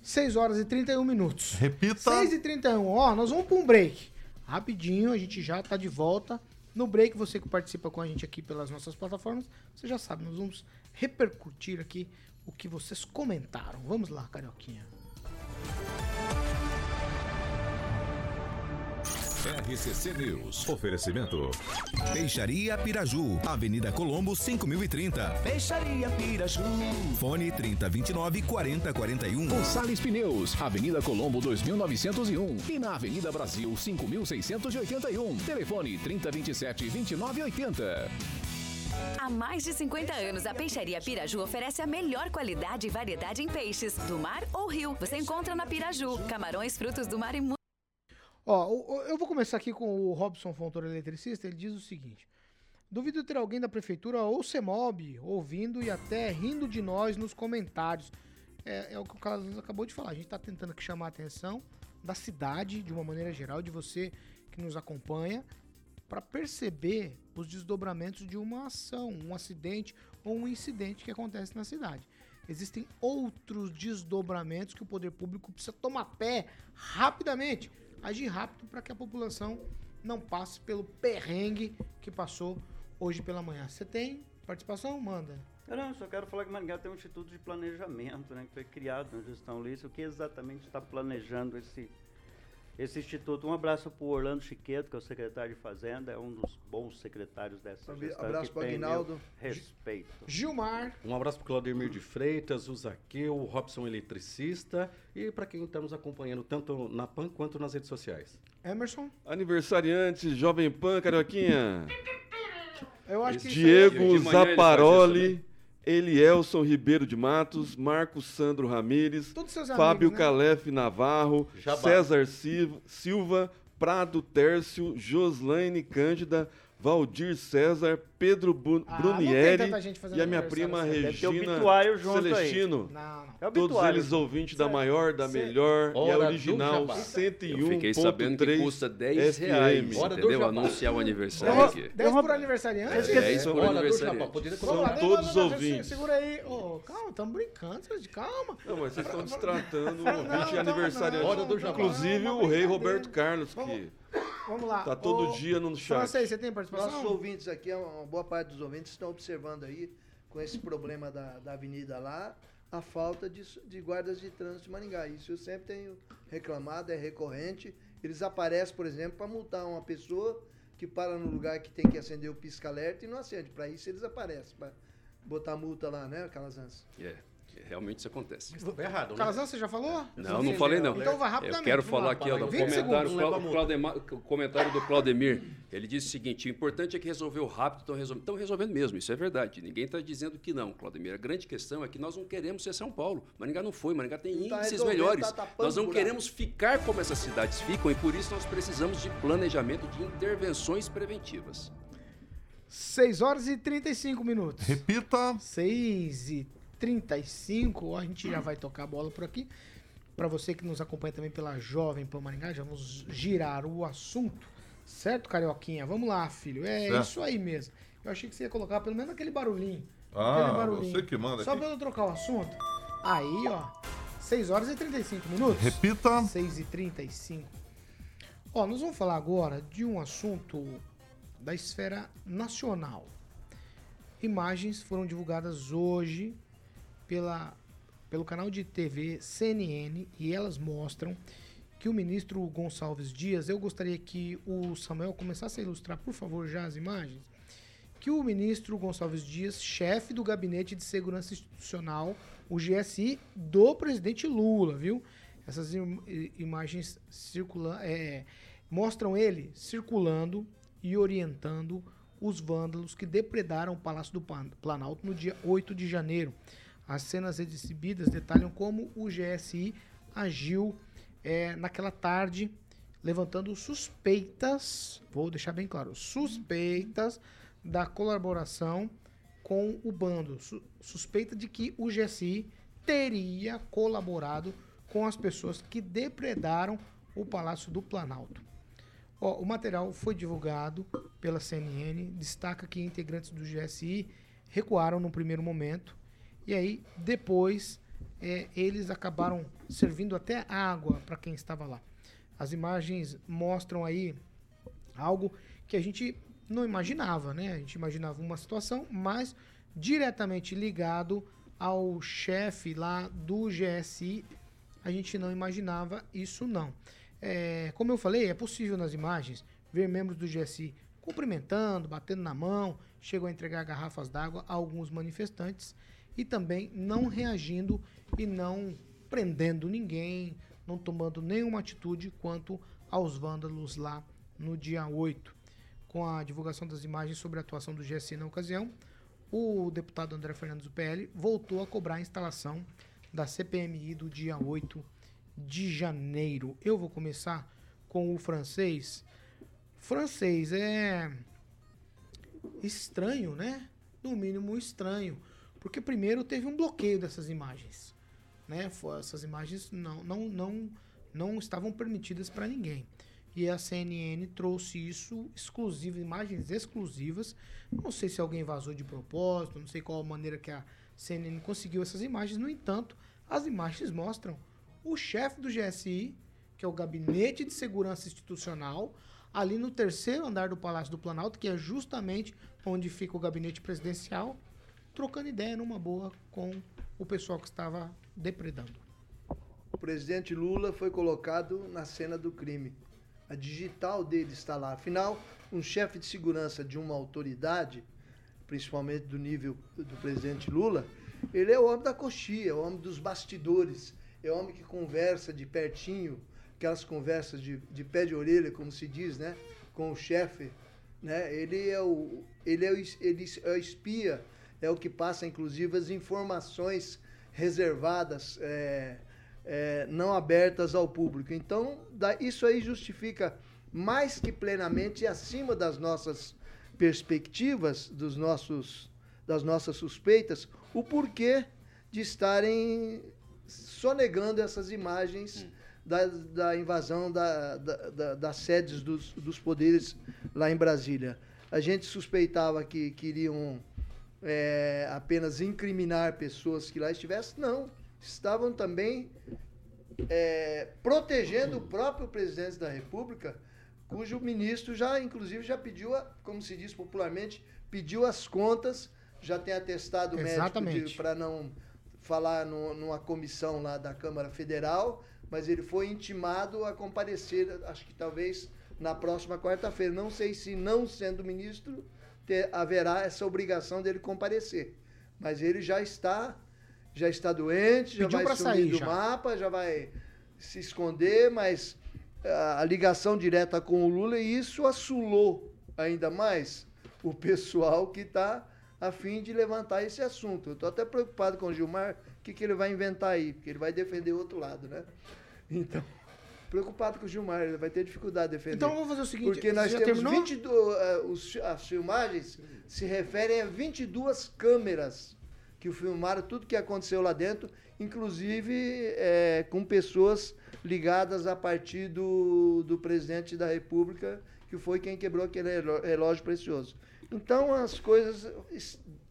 6 horas e 31 minutos. Repita. 6 e 31, ó, nós vamos pra um break. Rapidinho, a gente já tá de volta. No break, você que participa com a gente aqui pelas nossas plataformas, você já sabe, nós vamos repercutir aqui o que vocês comentaram. Vamos lá, Carioquinha. RCC News. Oferecimento. Peixaria Piraju, Avenida Colombo 5030. Peixaria Piraju. Fone 3029 4041. Gonçalves Pneus, Avenida Colombo 2901 e na Avenida Brasil 5681. Telefone 3027 2980. Há mais de 50 anos, a Peixaria Piraju oferece a melhor qualidade e variedade em peixes, do mar ou rio. Você encontra na Piraju, camarões, frutos do mar e muito Ó, eu vou começar aqui com o Robson Fontoura, eletricista. Ele diz o seguinte: Duvido ter alguém da prefeitura ou CEMOB ouvindo e até rindo de nós nos comentários. É, é o que o Carlos acabou de falar. A gente está tentando aqui chamar a atenção da cidade, de uma maneira geral, de você que nos acompanha, para perceber os desdobramentos de uma ação, um acidente ou um incidente que acontece na cidade. Existem outros desdobramentos que o poder público precisa tomar pé rapidamente, agir rápido para que a população não passe pelo perrengue que passou hoje pela manhã. Você tem participação? Manda. Eu não, só quero falar que Maringá tem um Instituto de Planejamento, né, que foi criado na gestão Lícia, o que exatamente está planejando esse, esse instituto. Um abraço para o Orlando Chiqueto, que é o secretário de Fazenda, é um dos bons secretários dessa Abra- gestão. abraço tem meu Aguinaldo. Respeito. Gilmar. Um abraço para Claudemir de Freitas, o Zaqueu, o Robson Eletricista e para quem estamos acompanhando tanto na PAN quanto nas redes sociais. Emerson. Aniversariante, Jovem Pan, Carioquinha. Eu acho que Diego isso Zaparoli, Elielson Ribeiro de Matos, Marcos Sandro Ramires, Fábio amigos, né? Calef Navarro, Jabá. César Sil- Silva, Prado Tércio, Joslaine Cândida, Valdir César, Pedro Bu- Ah, Brunieri e a minha prima assim. Regina. Celestino. Não, não. É o Todos eles ouvintes da maior, da cê- melhor e Hora a do original Jabá. 101.3 Eu fiquei sabendo que custa 10 reais, FM. Hora do entendeu? Anunciar o aniversário Dez- aqui. 10 por aniversariante? É, 10 por aniversariante. São todos ouvintes. Segura aí. Calma, estamos brincando, calma. Não, mas vocês estão destratando o ouvinte aniversariante. Hora do Jabá. Inclusive o rei. Roberto Carlos, Vamos- que Vamos lá. tá todo Ô, dia no chat. Francês, você tem participação? Nossos ouvintes aqui, uma boa parte dos ouvintes estão observando aí, com esse problema da, da avenida lá, a falta de, de guardas de trânsito de Maringá. Isso eu sempre tenho reclamado, é recorrente. Eles aparecem, por exemplo, para multar uma pessoa que para no lugar que tem que acender o pisca-alerta e não acende. Para isso eles aparecem, para botar multa lá, né, Calazans? É, realmente isso acontece. Estava errado, né? Calazan, você já falou? Não, não falei não. Então vai rapidamente. Eu quero falar aqui ó, do 20 comentário, o comentário do Claudemir. Ele disse o seguinte: o importante é que resolveu rápido, estão resolvendo. Estão resolvendo mesmo, isso é verdade. Ninguém está dizendo que não, Claudemir. A grande questão é que nós não queremos ser São Paulo. Maringá não foi, Maringá tem Não tá índices resolvendo, melhores. tá tapando nós não queremos ficar como essas cidades ficam e por isso nós precisamos de planejamento de intervenções preventivas. 6 horas e 35 minutos. Repita. 6 e 35, a gente já vai tocar a bola por aqui. Para você que nos acompanha também pela Jovem Pan Maringá, já vamos girar o assunto. Certo, Carioquinha? Vamos lá, filho. É Certo. isso aí mesmo. Eu achei que você ia colocar pelo menos aquele barulhinho. Ah, aquele barulhinho. você que manda Só aqui. pra eu trocar o assunto. Aí, ó. 6 horas e 35 minutos. Repita. 6 e 35. Ó, nós vamos falar agora de um assunto da esfera nacional. imagens foram divulgadas hoje pela, pelo canal de TV CNN e elas mostram que o ministro Gonçalves Dias, eu gostaria que o Samuel começasse a ilustrar, por favor, já as imagens, que o ministro Gonçalves Dias, chefe do Gabinete de Segurança Institucional, o GSI, do presidente Lula, viu? Essas im- imagens circulam, é, mostram ele circulando e orientando os vândalos que depredaram o Palácio do Planalto no dia 8 de janeiro. As cenas exibidas detalham como o GSI agiu é, naquela tarde, levantando suspeitas, vou deixar bem claro, suspeitas da colaboração com o bando, su- suspeita de que o GSI teria colaborado com as pessoas que depredaram o Palácio do Planalto. Ó, o material foi divulgado pela CNN, destaca que integrantes do GSI recuaram no primeiro momento e aí depois é, eles acabaram servindo até água para quem estava lá. As imagens mostram aí algo que a gente não imaginava, né? A gente imaginava uma situação, mas diretamente ligado ao chefe lá do GSI, a gente não imaginava isso não. É, como eu falei, é possível nas imagens ver membros do GSI cumprimentando, batendo na mão, chegam a entregar garrafas d'água a alguns manifestantes e também não reagindo e não prendendo ninguém, não tomando nenhuma atitude quanto aos vândalos lá no dia 8. Com a divulgação das imagens sobre a atuação do GSI na ocasião, o deputado André Fernandes do PL voltou a cobrar a instalação da CPMI do dia 8 de janeiro. Eu vou começar com o francês. Francês é estranho, né? No mínimo estranho, porque primeiro teve um bloqueio dessas imagens, né? Essas imagens não não não não estavam permitidas para ninguém. E a CNN trouxe isso exclusivo, imagens exclusivas. Não sei se alguém vazou de propósito, não sei qual a maneira que a CNN conseguiu essas imagens. No entanto, as imagens mostram o chefe do GSI, que é o Gabinete de Segurança Institucional, ali no terceiro andar do Palácio do Planalto, que é justamente onde fica o gabinete presidencial, trocando ideia numa boa com o pessoal que estava depredando. O presidente Lula foi colocado na cena do crime. A digital dele está lá. Afinal, um chefe de segurança de uma autoridade, principalmente do nível do presidente Lula, ele é o homem da coxia, é o homem dos bastidores, é o homem que conversa de pertinho, aquelas conversas de, de pé de orelha, como se diz, né? Com o chefe. Né? Ele, é o, ele, é o, ele é o espia, é o que passa, inclusive, as informações reservadas, é, é, não abertas ao público. Então, isso aí justifica mais que plenamente e acima das nossas perspectivas, dos nossos, das nossas suspeitas, o porquê de estarem sonegando essas imagens da, da invasão da, da- da- das sedes dos, dos poderes lá em Brasília. A gente suspeitava que queriam é, apenas incriminar pessoas que lá estivessem. Não, estavam também é, protegendo o próprio presidente da República, cujo ministro já, inclusive, já pediu, a- como se diz popularmente, pediu as contas, já tem atestado médico para não falar no- numa comissão lá da Câmara Federal, mas ele foi intimado a comparecer, acho que talvez na próxima quarta-feira. Não sei se, não sendo ministro, ter- haverá essa obrigação dele comparecer. Mas ele já está, já está doente, já Pediu vai sumir sair do já. mapa, já vai se esconder, mas a ligação direta com o Lula e isso assulou ainda mais o pessoal que está a fim de levantar esse assunto. Eu estou até preocupado com o Gilmar, o que, que ele vai inventar aí, porque ele vai defender o outro lado, né? Então, preocupado com o Gilmar, ele vai ter dificuldade de defender. Então vamos fazer o seguinte, Porque nós temos terminou? 22, eh, os- as filmagens se referem a 22 câmeras que filmaram tudo que aconteceu lá dentro, inclusive eh, com pessoas ligadas a partir do, do presidente da República, que foi quem quebrou aquele reló- relógio precioso. Então as coisas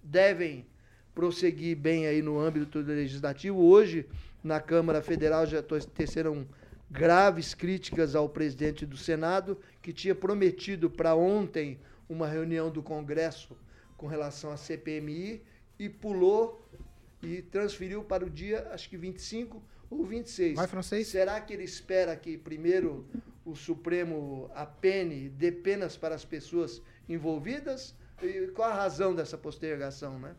devem prosseguir bem aí no âmbito legislativo. Hoje, na Câmara Federal, já to- teceram graves críticas ao presidente do Senado, que tinha prometido para ontem uma reunião do Congresso com relação à CPMI e pulou e transferiu para o dia, acho que 25 ou 26. Vai, francês? Será que ele espera que primeiro o Supremo apene, dê penas para as pessoas envolvidas? E qual a razão dessa postergação, né?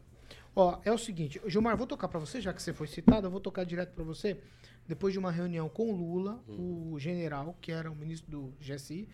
Ó, é o seguinte, Gilmar, vou tocar pra você, já que você foi citado, eu vou tocar direto pra você. Depois de uma reunião com o Lula, o general, que era o ministro do GSI,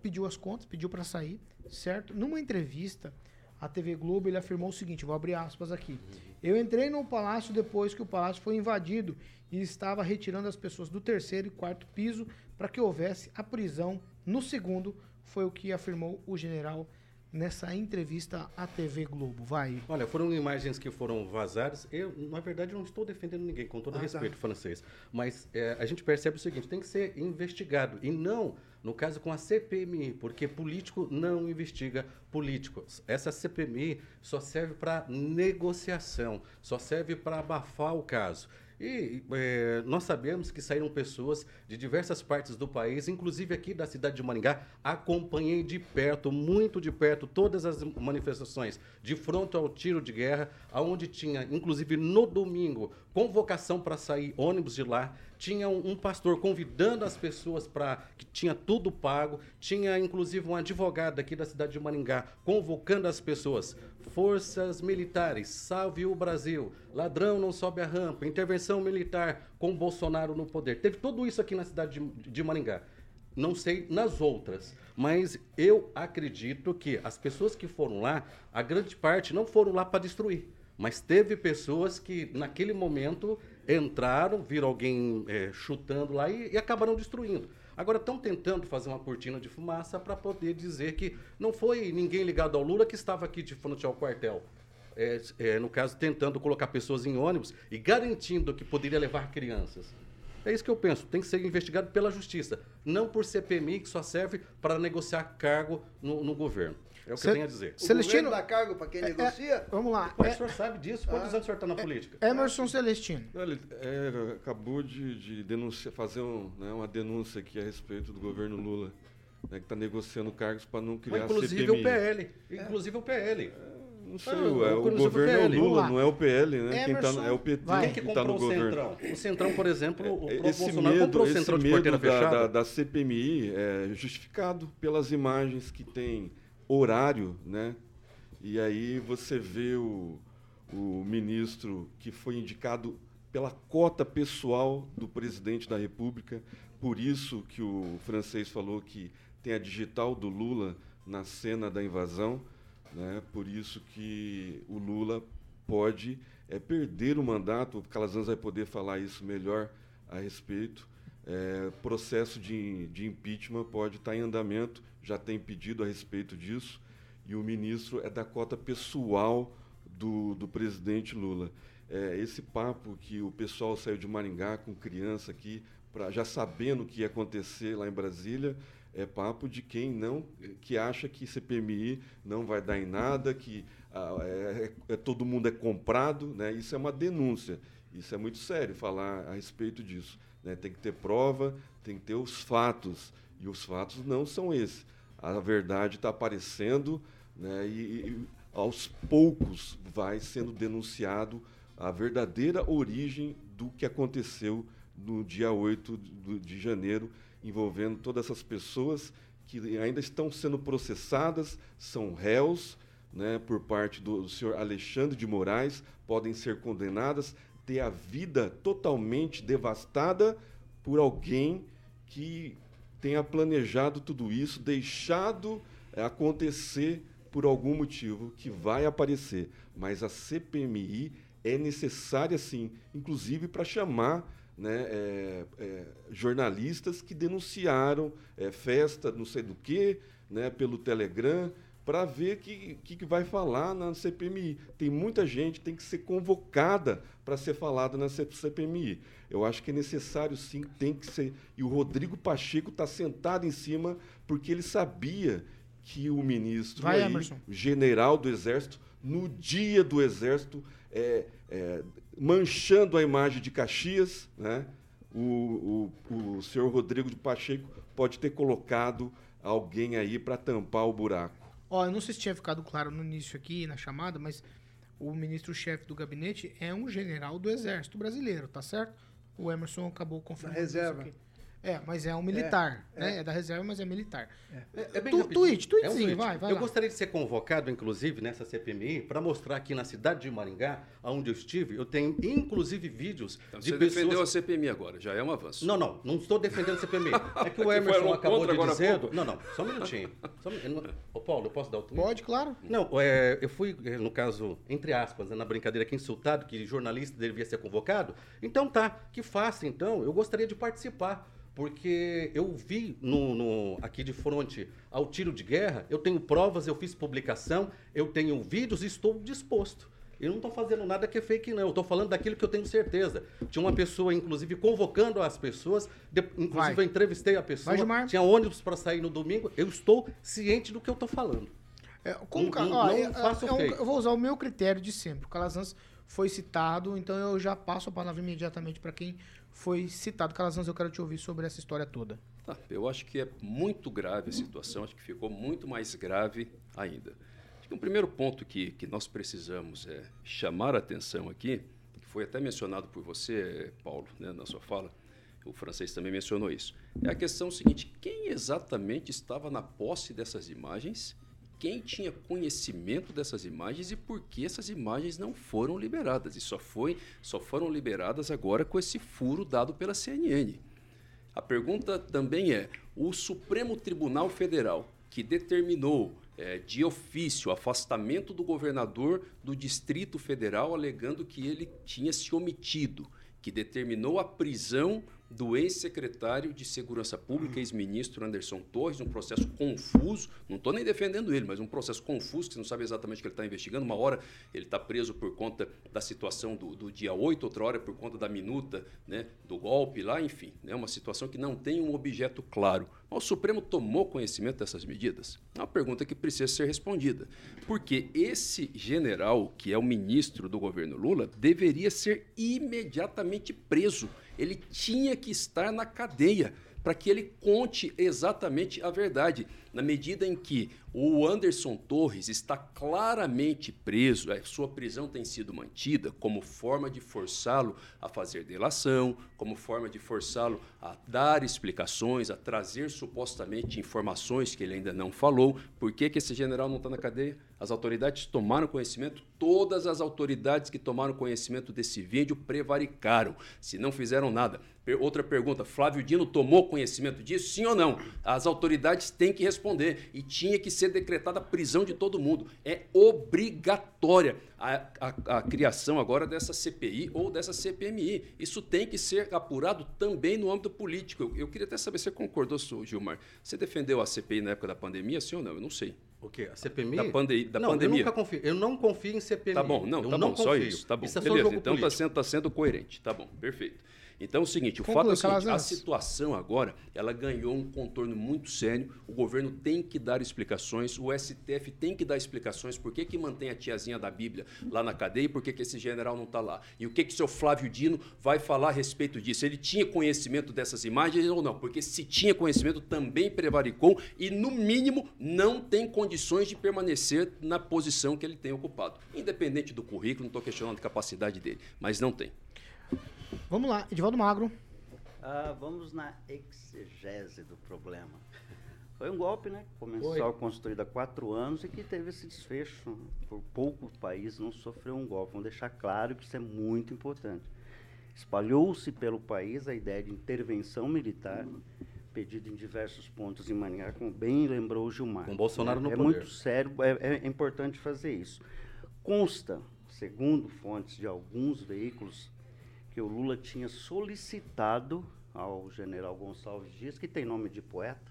pediu as contas, pediu pra sair, certo? Numa entrevista à TV Globo, ele afirmou o seguinte, vou abrir aspas aqui. Eu entrei no palácio depois que o palácio foi invadido e estava retirando as pessoas do terceiro e quarto piso para que houvesse a prisão no segundo, foi o que afirmou o general nessa entrevista à TV Globo. Vai. Olha, foram imagens que foram vazadas. Eu, na verdade, não estou defendendo ninguém, com todo Ah, tá. respeito, francês. Mas é, a gente percebe o seguinte: tem que ser investigado. E não, no caso, com a CPMI, porque político não investiga políticos. Essa CPMI só serve para negociação, só serve para abafar o caso. E é, nós sabemos que saíram pessoas de diversas partes do país, inclusive aqui da cidade de Maringá. Acompanhei de perto, muito de perto, todas as manifestações de fronte ao tiro de guerra, aonde tinha, inclusive no domingo, convocação para sair ônibus de lá. Tinha um, pastor convidando as pessoas para que tinha tudo pago. Tinha inclusive um advogado aqui da cidade de Maringá convocando as pessoas. Forças militares, salve o Brasil. Ladrão não sobe a rampa. Intervenção militar com Bolsonaro no poder. Teve tudo isso aqui na cidade de, Maringá. Não sei nas outras, mas eu acredito que as pessoas que foram lá, a grande parte não foram lá para destruir. Mas teve pessoas que, naquele momento, entraram, viram alguém eh, chutando lá e, e acabaram destruindo. Agora estão tentando fazer uma cortina de fumaça para poder dizer que não foi ninguém ligado ao Lula que estava aqui de frente ao quartel. É, é, no caso, tentando colocar pessoas em ônibus e garantindo que poderia levar crianças. É isso que eu penso. Tem que ser investigado pela justiça, não por CPMI, que só serve para negociar cargo no, no governo. É o que Ce- eu tenho a dizer. O Celestino- governo dá cargo para quem É, é, negocia? Vamos lá. Mas É- o senhor sabe disso? Quantos anos o senhor está na política? Emerson Celestino. Ele é, acabou de, de denunciar, fazer um, né, uma denúncia aqui a respeito do governo Lula, né, que está negociando cargos para não criar Mas, inclusive CPMI. o PL. Inclusive o PL. Não sei, Ah, o, é, o governo é o Lula, não é o PL, né? Quem tá, é o PT vai. Quem que que está no comprou o governo. Centrão? O Centrão, por exemplo, o Esse Bolsonaro medo, comprou o esse Centrão de medo da, da, da CPMI é justificado pelas imagens que tem horário, né? E aí você vê o, o ministro que foi indicado pela cota pessoal do presidente da República, por isso que o francês falou que tem a digital do Lula na cena da invasão, né? Por isso que o Lula pode é, perder o mandato, o Calazans vai poder falar isso melhor a respeito. É, processo de, de impeachment pode estar em andamento, já tem pedido a respeito disso, e o ministro é da cota pessoal do, do presidente Lula. É, esse papo que o pessoal saiu de Maringá com criança aqui, pra, já sabendo o que ia acontecer lá em Brasília, é papo de quem não que acha que CPMI não vai dar em nada, que ah, é, é- todo mundo é comprado, né? Isso é uma denúncia. Isso é muito sério falar a respeito disso. né? Tem que ter prova, tem que ter os fatos e os fatos não são esses. A verdade está aparecendo, né? E, e aos poucos vai sendo denunciado a verdadeira origem do que aconteceu no dia 8 do- de janeiro, envolvendo todas essas pessoas que ainda estão sendo processadas, são réus, né, por parte do senhor Alexandre de Moraes, podem ser condenadas, ter a vida totalmente devastada por alguém que tenha planejado tudo isso, deixado eh, acontecer por algum motivo que vai aparecer. Mas a CPMI é necessária sim, inclusive para chamar né, é, é, jornalistas que denunciaram é, festa não sei do que, né, pelo Telegram, para ver o que, que, que vai falar na CPMI. Tem muita gente tem que ser convocada para ser falada na CPMI. Eu acho que é necessário sim, tem que ser. E o Rodrigo Pacheco está sentado em cima porque ele sabia que o ministro, Vai, aí, general do Exército, no dia do Exército, é, é, manchando a imagem de Caxias, né? o, o, o senhor Rodrigo de Pacheco pode ter colocado alguém aí para tampar o buraco. Ó, eu não sei se tinha ficado claro no início aqui, na chamada, mas o ministro-chefe do gabinete é um general do Exército Brasileiro, tá certo? O Emerson acabou confirmando. Da isso reserva. aqui. É, mas é um militar, É, né? é. É da reserva, mas é militar. É, é bem Tu- tweet, tweetzinho, É um tweet. vai, vai Eu lá. gostaria de ser convocado, inclusive, nessa CPMI, para mostrar aqui na cidade de Maringá, onde eu estive, eu tenho, inclusive, vídeos Então, de você pessoas... defendeu a CPMI agora, já é um avanço. Não, não, não estou defendendo a CPMI. É que o Emerson acabou de dizer... Não, não, só um minutinho. Só um. Ô, Paulo, eu posso dar o tweet? Pode, claro. Não, é, eu fui, é, no caso, entre aspas, né, na brincadeira aqui, insultado que jornalista devia ser convocado. Então tá, que faça então. Eu gostaria de participar. Porque eu vi no, no- aqui de fronte ao tiro de guerra, eu tenho provas, eu fiz publicação, eu tenho vídeos e estou disposto. Eu não estou fazendo nada que é fake, não. Eu estou falando daquilo que eu tenho certeza. Tinha uma pessoa, inclusive, convocando as pessoas. de- inclusive, Vai. eu entrevistei a pessoa. Vai. Tinha ônibus para sair no domingo. Eu estou ciente do que eu estou falando. É, como ca- não- ó, é- faço é um- fake. eu vou usar o meu critério de sempre. O Calazans foi citado, então eu já passo a palavra imediatamente para quem foi citado. Calazans, eu quero te ouvir sobre essa história toda. Tá, eu acho que é muito grave a situação, acho que ficou muito mais grave ainda. Acho que um primeiro ponto que, que nós precisamos é chamar a atenção aqui, que foi até mencionado por você, Paulo, né, na sua fala, o francês também mencionou isso, é a questão seguinte: quem exatamente estava na posse dessas imagens? Quem tinha conhecimento dessas imagens e por que essas imagens não foram liberadas? E só, foi, só foram liberadas agora com esse furo dado pela CNN. A pergunta também é: o Supremo Tribunal Federal, que determinou eh, de ofício afastamento do governador do Distrito Federal, alegando que ele tinha se omitido, que determinou a prisão do ex-secretário de Segurança Pública, ex-ministro Anderson Torres, um processo confuso, não estou nem defendendo ele, mas um processo confuso, que você não sabe exatamente o que ele está investigando. Uma hora ele está preso por conta da situação do, do dia 8, outra hora por conta da minuta né, do golpe lá, enfim. É né, uma situação que não tem um objeto claro. Mas o Supremo tomou conhecimento dessas medidas? É uma pergunta que precisa ser respondida. Porque esse general, que é o ministro do governo Lula, deveria ser imediatamente preso. Ele tinha que estar na cadeia para que ele conte exatamente a verdade. Na medida em que o Anderson Torres está claramente preso, a sua prisão tem sido mantida como forma de forçá-lo a fazer delação, como forma de forçá-lo a dar explicações, a trazer supostamente informações que ele ainda não falou. Por que, que esse general não está na cadeia? As autoridades tomaram conhecimento, todas as autoridades que tomaram conhecimento desse vídeo prevaricaram, se não fizeram nada. Outra pergunta: Flávio Dino tomou conhecimento disso, sim ou não? As autoridades têm que responder e tinha que ser decretada a prisão de todo mundo. É obrigatória a, a- a criação agora dessa CPI ou dessa CPMI. Isso tem que ser apurado também no âmbito político. Eu, eu queria até saber se você concordou, Gilmar. Você defendeu a CPI na época da pandemia, sim ou não? Eu não sei. O quê? A CPMI? Da, pande da não, pandemia. eu nunca confio. Eu não confio em CPMI. Tá bom, não, eu tá não bom, só confio. isso, tá bom. Isso é só Beleza, então tá político. sendo, tá sendo coerente, tá bom, perfeito. Então é o seguinte, o Conclui, fato é o seguinte, a situação agora, ela ganhou um contorno muito sério, o governo tem que dar explicações, o STF tem que dar explicações por que, que mantém a tiazinha da Bíblia lá na cadeia e por que, que esse general não está lá. E o que que seu Flávio Dino vai falar a respeito disso? Ele tinha conhecimento dessas imagens ou não? Porque se tinha conhecimento, também prevaricou e, no mínimo, não tem condições de permanecer na posição que ele tem ocupado. Independente do currículo, não estou questionando a capacidade dele, mas não tem. Vamos lá, Edivaldo Magro. Ah, vamos na exegese do problema. Foi um golpe, né? Começou construído há quatro anos e que teve esse desfecho. Por pouco o país não sofreu um golpe. Vamos deixar claro que isso é muito importante. Espalhou-se pelo país a ideia de intervenção militar, pedida em diversos pontos em Maringá, como bem lembrou o Gilmar. Com Bolsonaro é, no é poder. muito sério, é, é importante fazer isso. Consta, segundo fontes de alguns veículos, que o Lula tinha solicitado ao general Gonçalves Dias, que tem nome de poeta?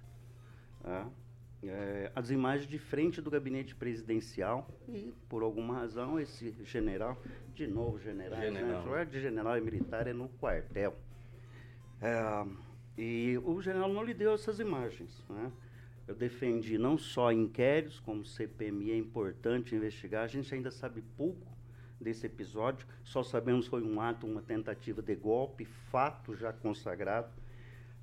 É, as imagens de frente do gabinete presidencial e, por alguma razão, esse general, de novo general, General. né? de general e militar é no quartel. É, e o general não lhe deu essas imagens. Né? Eu defendi não só inquéritos, como CPMI é importante investigar, a gente ainda sabe pouco desse episódio, só sabemos foi um ato, uma tentativa de golpe, fato já consagrado.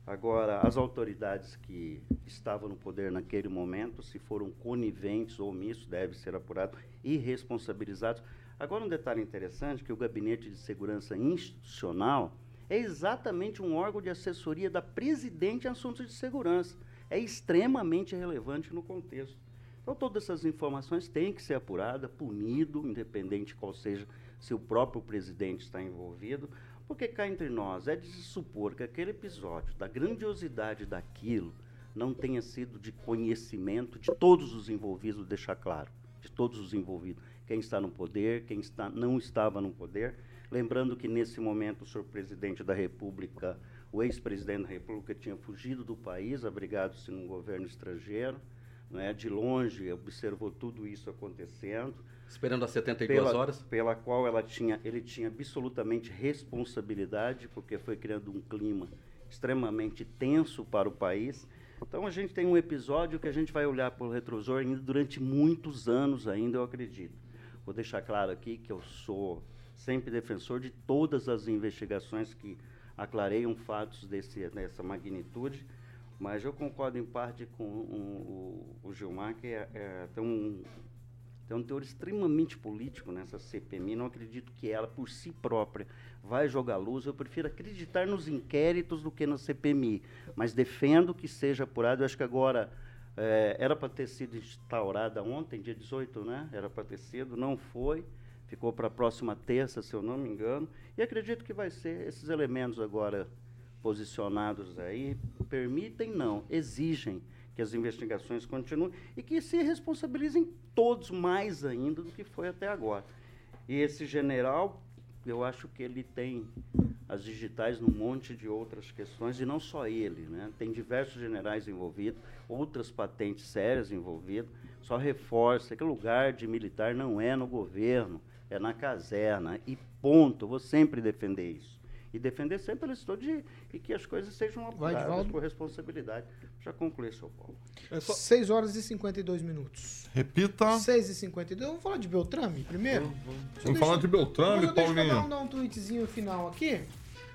Agora, as autoridades que estavam no poder naquele momento, se foram coniventes ou omissos, deve ser apurado e responsabilizados. Agora, um detalhe interessante, que o Gabinete de Segurança Institucional é exatamente um órgão de assessoria da presidente em assuntos de segurança. É extremamente relevante no contexto. Então, todas essas informações têm que ser apuradas, punido, independente qual seja, se o próprio presidente está envolvido, porque cá entre nós é de se supor que aquele episódio, da grandiosidade daquilo, não tenha sido de conhecimento de todos os envolvidos, deixar claro, de todos os envolvidos, quem está no poder, quem está, não estava no poder. Lembrando que nesse momento o senhor presidente da República, o ex-presidente da República tinha fugido do país, abrigado-se num governo estrangeiro, não é? de longe observou tudo isso acontecendo. Esperando as 72 pela, horas? Pela qual ela tinha, ele tinha absolutamente responsabilidade, porque foi criando um clima extremamente tenso para o país. Então a gente tem um episódio que a gente vai olhar pelo retrovisor ainda durante muitos anos ainda, eu acredito. Vou deixar claro aqui que eu sou sempre defensor de todas as investigações que aclareiam fatos desse, dessa magnitude, mas eu concordo em parte com um, o, o, Gilmar, que é, é, tem, um, tem um teor extremamente político nessa CPMI. Não acredito que ela, por si própria, vai jogar luz. Eu prefiro acreditar nos inquéritos do que na CPMI, mas defendo que seja apurado. Eu acho que agora é, era para ter sido instaurada ontem, dia 18, né? Era para ter sido, não foi ficou para a próxima terça, se eu não me engano, e acredito que vai ser esses elementos agora posicionados aí, permitem não, exigem que as investigações continuem e que se responsabilizem todos mais ainda do que foi até agora. E esse general, eu acho que ele tem as digitais num monte de outras questões, e não só ele, né? tem diversos generais envolvidos, outras patentes sérias envolvidas, só reforça que o lugar de militar não é no governo, é na caserna, e ponto, vou sempre defender isso e defender sempre a história de e que as coisas sejam apuradas por responsabilidade. Já concluí, seu Paulo. É só... 6 horas e 52 minutos. Repita. 6 e 52. Vamos falar de Beltrame primeiro? Vamos, vamos. falar de Beltrame, Paulinho. Deixa eu dar um, um tweetzinho final aqui.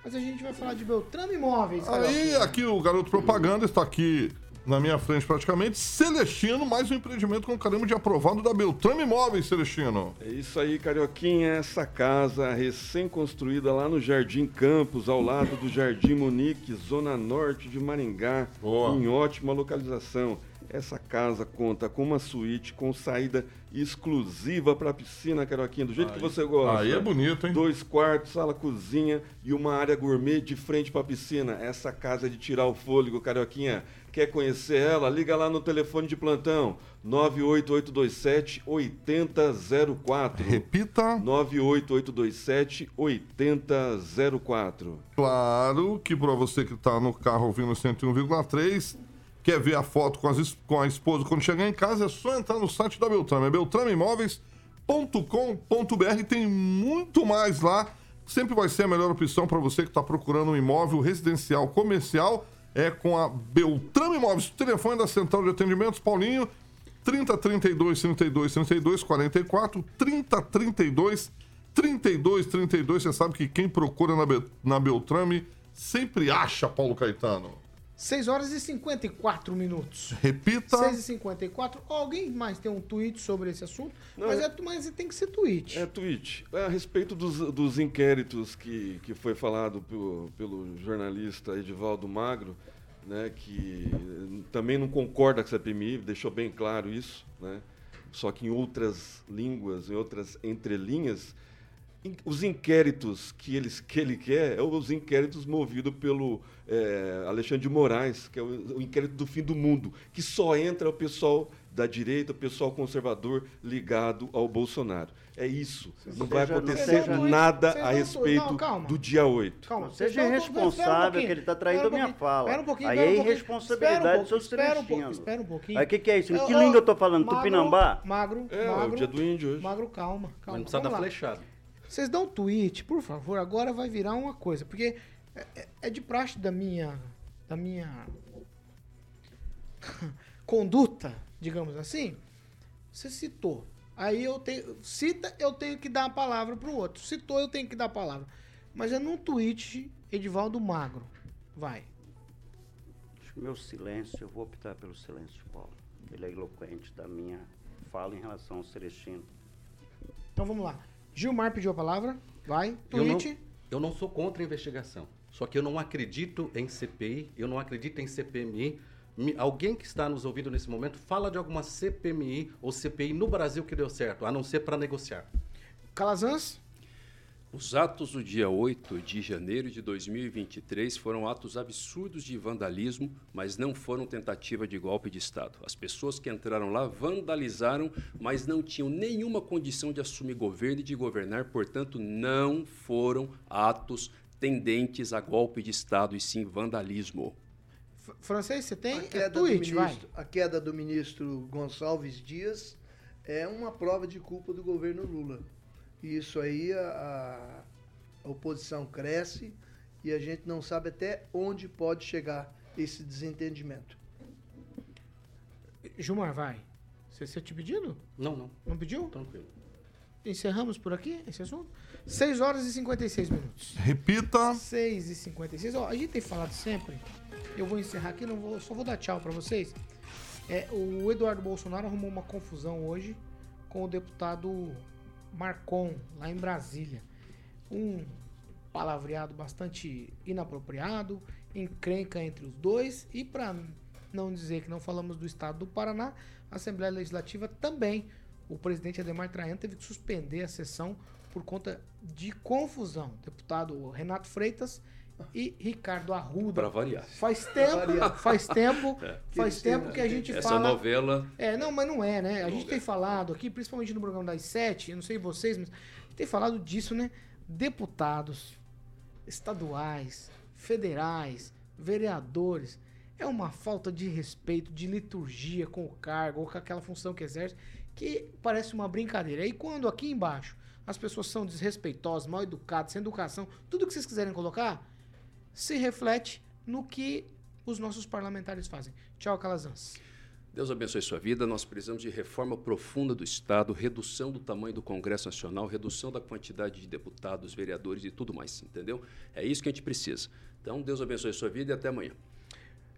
Mas a gente vai falar de Beltrame Imóveis. Aí, aqui o garoto propaganda está aqui na minha frente praticamente. Celestino, mais um empreendimento com caramba de aprovado da Beltrame Imóveis, Celestino. É isso aí, Carioquinha. Essa casa recém-construída lá no Jardim Campos, ao lado do Jardim Munique, zona norte de Maringá, Boa. em ótima localização. Essa casa conta com uma suíte com saída exclusiva para a piscina, Carioquinha, do jeito aí, que você gosta. Aí é bonito, hein? Dois quartos, sala, cozinha e uma área gourmet de frente para a piscina. Essa casa é de tirar o fôlego, Carioquinha. Quer conhecer ela? Liga lá no telefone de plantão 98827 8004. Repita. 98827 8004. Claro que para você que está no carro ouvindo 101,3, quer ver a foto com, as, com a esposa quando chegar em casa, é só entrar no site da Beltrame. É beltrameimóveis.com.br. Tem muito mais lá. Sempre vai ser a melhor opção para você que está procurando um imóvel residencial comercial é com a Beltrame Imóveis. O telefone da Central de Atendimentos, Paulinho, 30 32 32 32 44 30 32 32 32. Você sabe que quem procura na, Be na Beltrame sempre acha Paulo Caetano. 6 horas e 54 minutos. Repita. 6 e 54. Alguém mais tem um tweet sobre esse assunto? Não, mas, é, é, mas tem que ser tweet. É tweet. É a respeito dos, dos inquéritos que, que foi falado pelo, pelo jornalista Edivaldo Magro, né, que também não concorda com a CPMI, deixou bem claro isso, né? só que em outras línguas, em outras entrelinhas, os inquéritos que, eles, que ele quer é os inquéritos movidos pelo é, Alexandre de Moraes, que é o, o, inquérito do fim do mundo, que só entra o pessoal da direita, o pessoal conservador ligado ao Bolsonaro. É isso. Não vai acontecer nada a respeito não, do dia 8. Calma, seja irresponsável, um que ele está traindo um a minha fala. Espera um pouquinho, Aí é irresponsabilidade um do seu espera um pouquinho, espera um pouquinho. Aí o que, que é isso? Em que língua eu estou falando? Magro, Tupinambá? Magro, é, magro. É o dia do índio hoje. Magro, calma, calma. Não precisa dar flechada. Vocês dão um tweet, por favor, agora vai virar uma coisa, porque é, é, é de praxe da minha, da minha conduta, digamos assim. Você citou. Aí eu tenho. Cita, eu tenho que dar a palavra pro outro. Citou, eu tenho que dar a palavra. Mas é num tweet, Edivaldo Magro. Vai. Meu silêncio, eu vou optar pelo silêncio de Paulo. Ele é eloquente da minha fala em relação ao Celestino. Então vamos lá. Gilmar pediu a palavra. Vai. Eu não, eu não sou contra a investigação. Só que eu não acredito em CPI, eu não acredito em CPMI. Alguém que está nos ouvindo nesse momento fala de alguma CPMI ou CPI no Brasil que deu certo, a não ser para negociar. Calazans. Os atos do dia 8 de janeiro de 2023 foram atos absurdos de vandalismo, mas não foram tentativa de golpe de Estado. As pessoas que entraram lá vandalizaram, mas não tinham nenhuma condição de assumir governo e de governar, portanto, não foram atos tendentes a golpe de Estado e sim vandalismo. F- Francês, você tem? A É queda, tweet, do vai. ministro, a queda do ministro Gonçalves Dias é uma prova de culpa do governo Lula. E isso aí a, a oposição cresce e a gente não sabe até onde pode chegar esse desentendimento. Gilmar, vai. Você, você te pedindo? Não, não, Não pediu? tranquilo. Encerramos por aqui esse assunto? 6 horas e 56 minutos. Repita. 6 e 56. Ó, a gente tem falado sempre. Eu vou encerrar aqui, não vou, só vou dar tchau pra vocês. É, o Eduardo Bolsonaro arrumou uma confusão hoje com o deputado Marcon, lá em Brasília. Um palavreado bastante inapropriado, encrenca entre os dois e para não dizer que não falamos do estado do Paraná, a Assembleia Legislativa também, o presidente Ademar Traian teve que suspender a sessão por conta de confusão. Deputado Renato Freitas e Ricardo Arruda. Para variar. Faz tempo, faz tempo, faz eles tempo que a gente Essa fala. novela É, não, mas não é, né? A gente tem falado aqui, principalmente no programa das sete, eu não sei vocês, mas a gente tem falado disso, né? Deputados estaduais, federais, vereadores. É uma falta de respeito, de liturgia com o cargo ou com aquela função que exerce, que parece uma brincadeira. E quando aqui embaixo as pessoas são desrespeitosas, mal educadas, sem educação, tudo que vocês quiserem colocar, se reflete no que os nossos parlamentares fazem. Tchau, Calazans. Deus abençoe sua vida. Nós precisamos de reforma profunda do Estado, redução do tamanho do Congresso Nacional, redução da quantidade de deputados, vereadores e tudo mais, entendeu? É isso que a gente precisa. Então, Deus abençoe sua vida e até amanhã.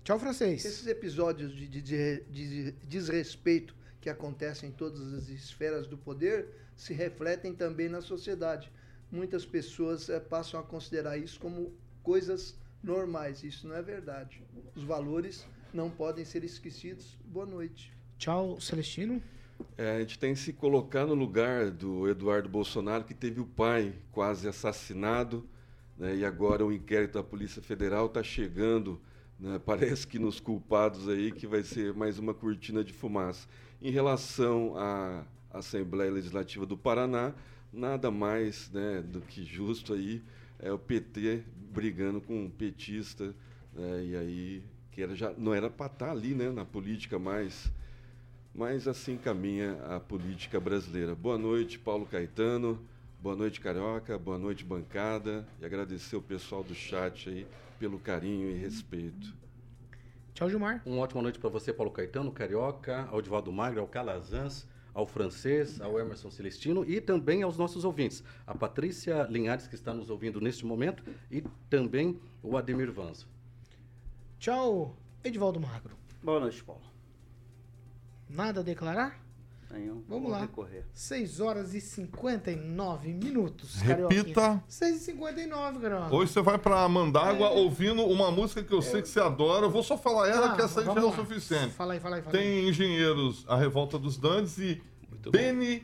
Tchau, francês. Esses episódios de, de- de- de desrespeito que acontecem em todas as esferas do poder se refletem também na sociedade. Muitas pessoas eh, passam a considerar isso como coisas normais. Isso não é verdade. Os valores não podem ser esquecidos. Boa noite. Tchau, Celestino. É, a gente tem que se colocar no lugar do Eduardo Bolsonaro, que teve o pai quase assassinado, né, e agora o inquérito da Polícia Federal está chegando, né, parece que nos culpados aí, que vai ser mais uma cortina de fumaça. Em relação à Assembleia Legislativa do Paraná, nada mais né, do que justo aí é o PT brigando com um petista, né, e aí que era já, não era para estar ali né, na política mais mas assim caminha a política brasileira. Boa noite, Paulo Caetano. Boa noite, Carioca. Boa noite, bancada. E agradecer o pessoal do chat aí pelo carinho e respeito. Tchau, Gilmar. Uma ótima noite para você, Paulo Caetano, Carioca, ao Divaldo Magro, ao Calazans, ao Francês, ao Emerson Celestino e também aos nossos ouvintes. A Patrícia Linhares, que está nos ouvindo neste momento, e também o Ademir Vanzo. Tchau, Edivaldo Magro. Boa noite, Paulo. Nada a declarar? Nenhum. Vamos lá. recorrer. 6 horas e 59 minutos. Repita. 6 e 59, Carioca. Hoje você vai pra Mandágua ouvindo uma música que eu sei que você adora. Eu vou só falar ela, Ah, que essa aí já é o suficiente. Fala aí, fala aí, fala aí. Tem Engenheiros, A Revolta dos Dantes e Muito Benny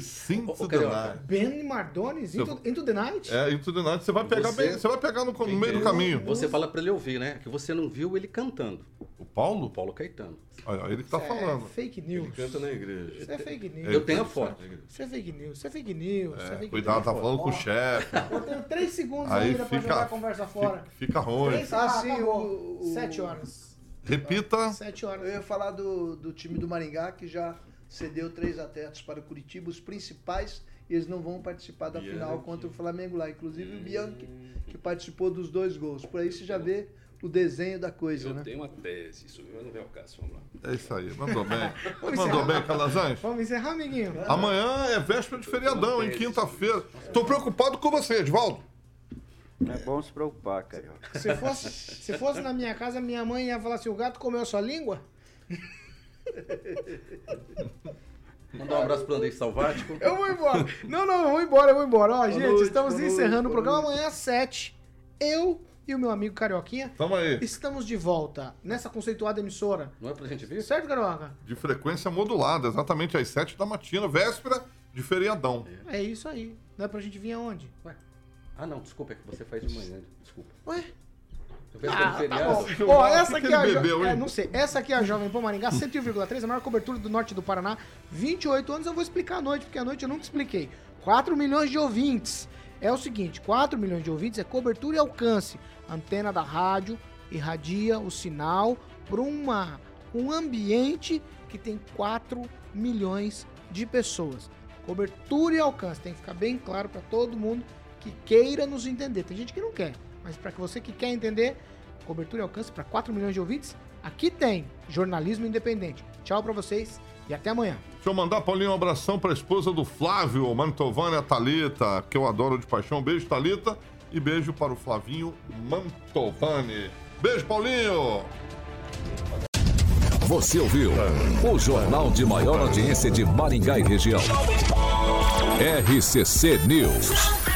Sinto Ô, ô, the. Night. Ben Mardones, Into, Into the Night? É, Into the Night. Você vai pegar, Você- bem, você vai pegar no, no meio do caminho. Você fala para ele ouvir, né? Que você não viu ele cantando. O O Paulo? Paulo Caetano. Olha, ele que tá Isso falando. É fake Ele news. canta na igreja. Isso é fake news. Eu tenho a foto. Isso é fake news. Isso é fake news. isso é fake Cuidado, news. tá falando com o chefe. Eu tenho 3 segundos Aí ainda pra jogar fica, a conversa fora. fica, fica ruim. Três- Ah, Ah, sim, o- o- 7 horas. Repita. 7 Eu horas. ia falar do, do time do Maringá, que já cedeu três atletas para o Curitiba, os principais, e eles não vão participar da final Bianchi. contra o Flamengo lá. Inclusive o Bianchi, que participou dos dois gols. Por aí você já vê o desenho da coisa, Eu né? tenho uma tese, isso não vem ao caso. Vamos lá. É isso aí. Mandou bem. Mandou bem, Calazans? Vamos encerrar, amiguinho? Amanhã é véspera de feriadão, em quinta-feira. Tô preocupado com você, Edvaldo. É bom se preocupar, carioca. Se fosse, se fosse na minha casa, minha mãe ia falar assim: o gato comeu a sua língua? Mandar um abraço pro Andrei Salvático. Eu vou embora. Não, não, eu vou embora, eu vou embora. Ó, gente, noite, estamos boa encerrando noite, o boa programa noite. amanhã às 7. Eu e o meu amigo Carioquinha Tamo aí. estamos de volta nessa conceituada emissora. Não é pra gente ver? Certo, Carioca? De frequência modulada, exatamente às 7 da matina, véspera de feriadão. É isso aí. Não é pra gente vir aonde? Ué. Ah, não, desculpa, é que você faz de manhã. Desculpa. Ué? Ah, pelo tá bom. Ó, essa aqui é a jo- bebeu, é, não sei. Essa aqui é a Jovem Pan Maringá 101,3, a maior cobertura do norte do Paraná. 28 anos eu vou explicar à noite, porque à noite eu nunca expliquei. 4 milhões de ouvintes. É o seguinte, 4 milhões de ouvintes é cobertura e alcance. Antena da rádio irradia o sinal para uma um ambiente que tem 4 milhões de pessoas. Cobertura e alcance, tem que ficar bem claro para todo mundo que queira nos entender. Tem gente que não quer, mas para você que quer entender, cobertura e alcance para 4 milhões de ouvintes, aqui tem jornalismo independente. Tchau para vocês e até amanhã. Deixa eu mandar, Paulinho, um abração pra esposa do Flávio, Mantovani, a Thalita, que eu adoro de paixão. Beijo, Thalita. E beijo para o Flavinho Mantovani. Beijo, Paulinho! Você ouviu o jornal de maior audiência de Maringá e região. RCC News.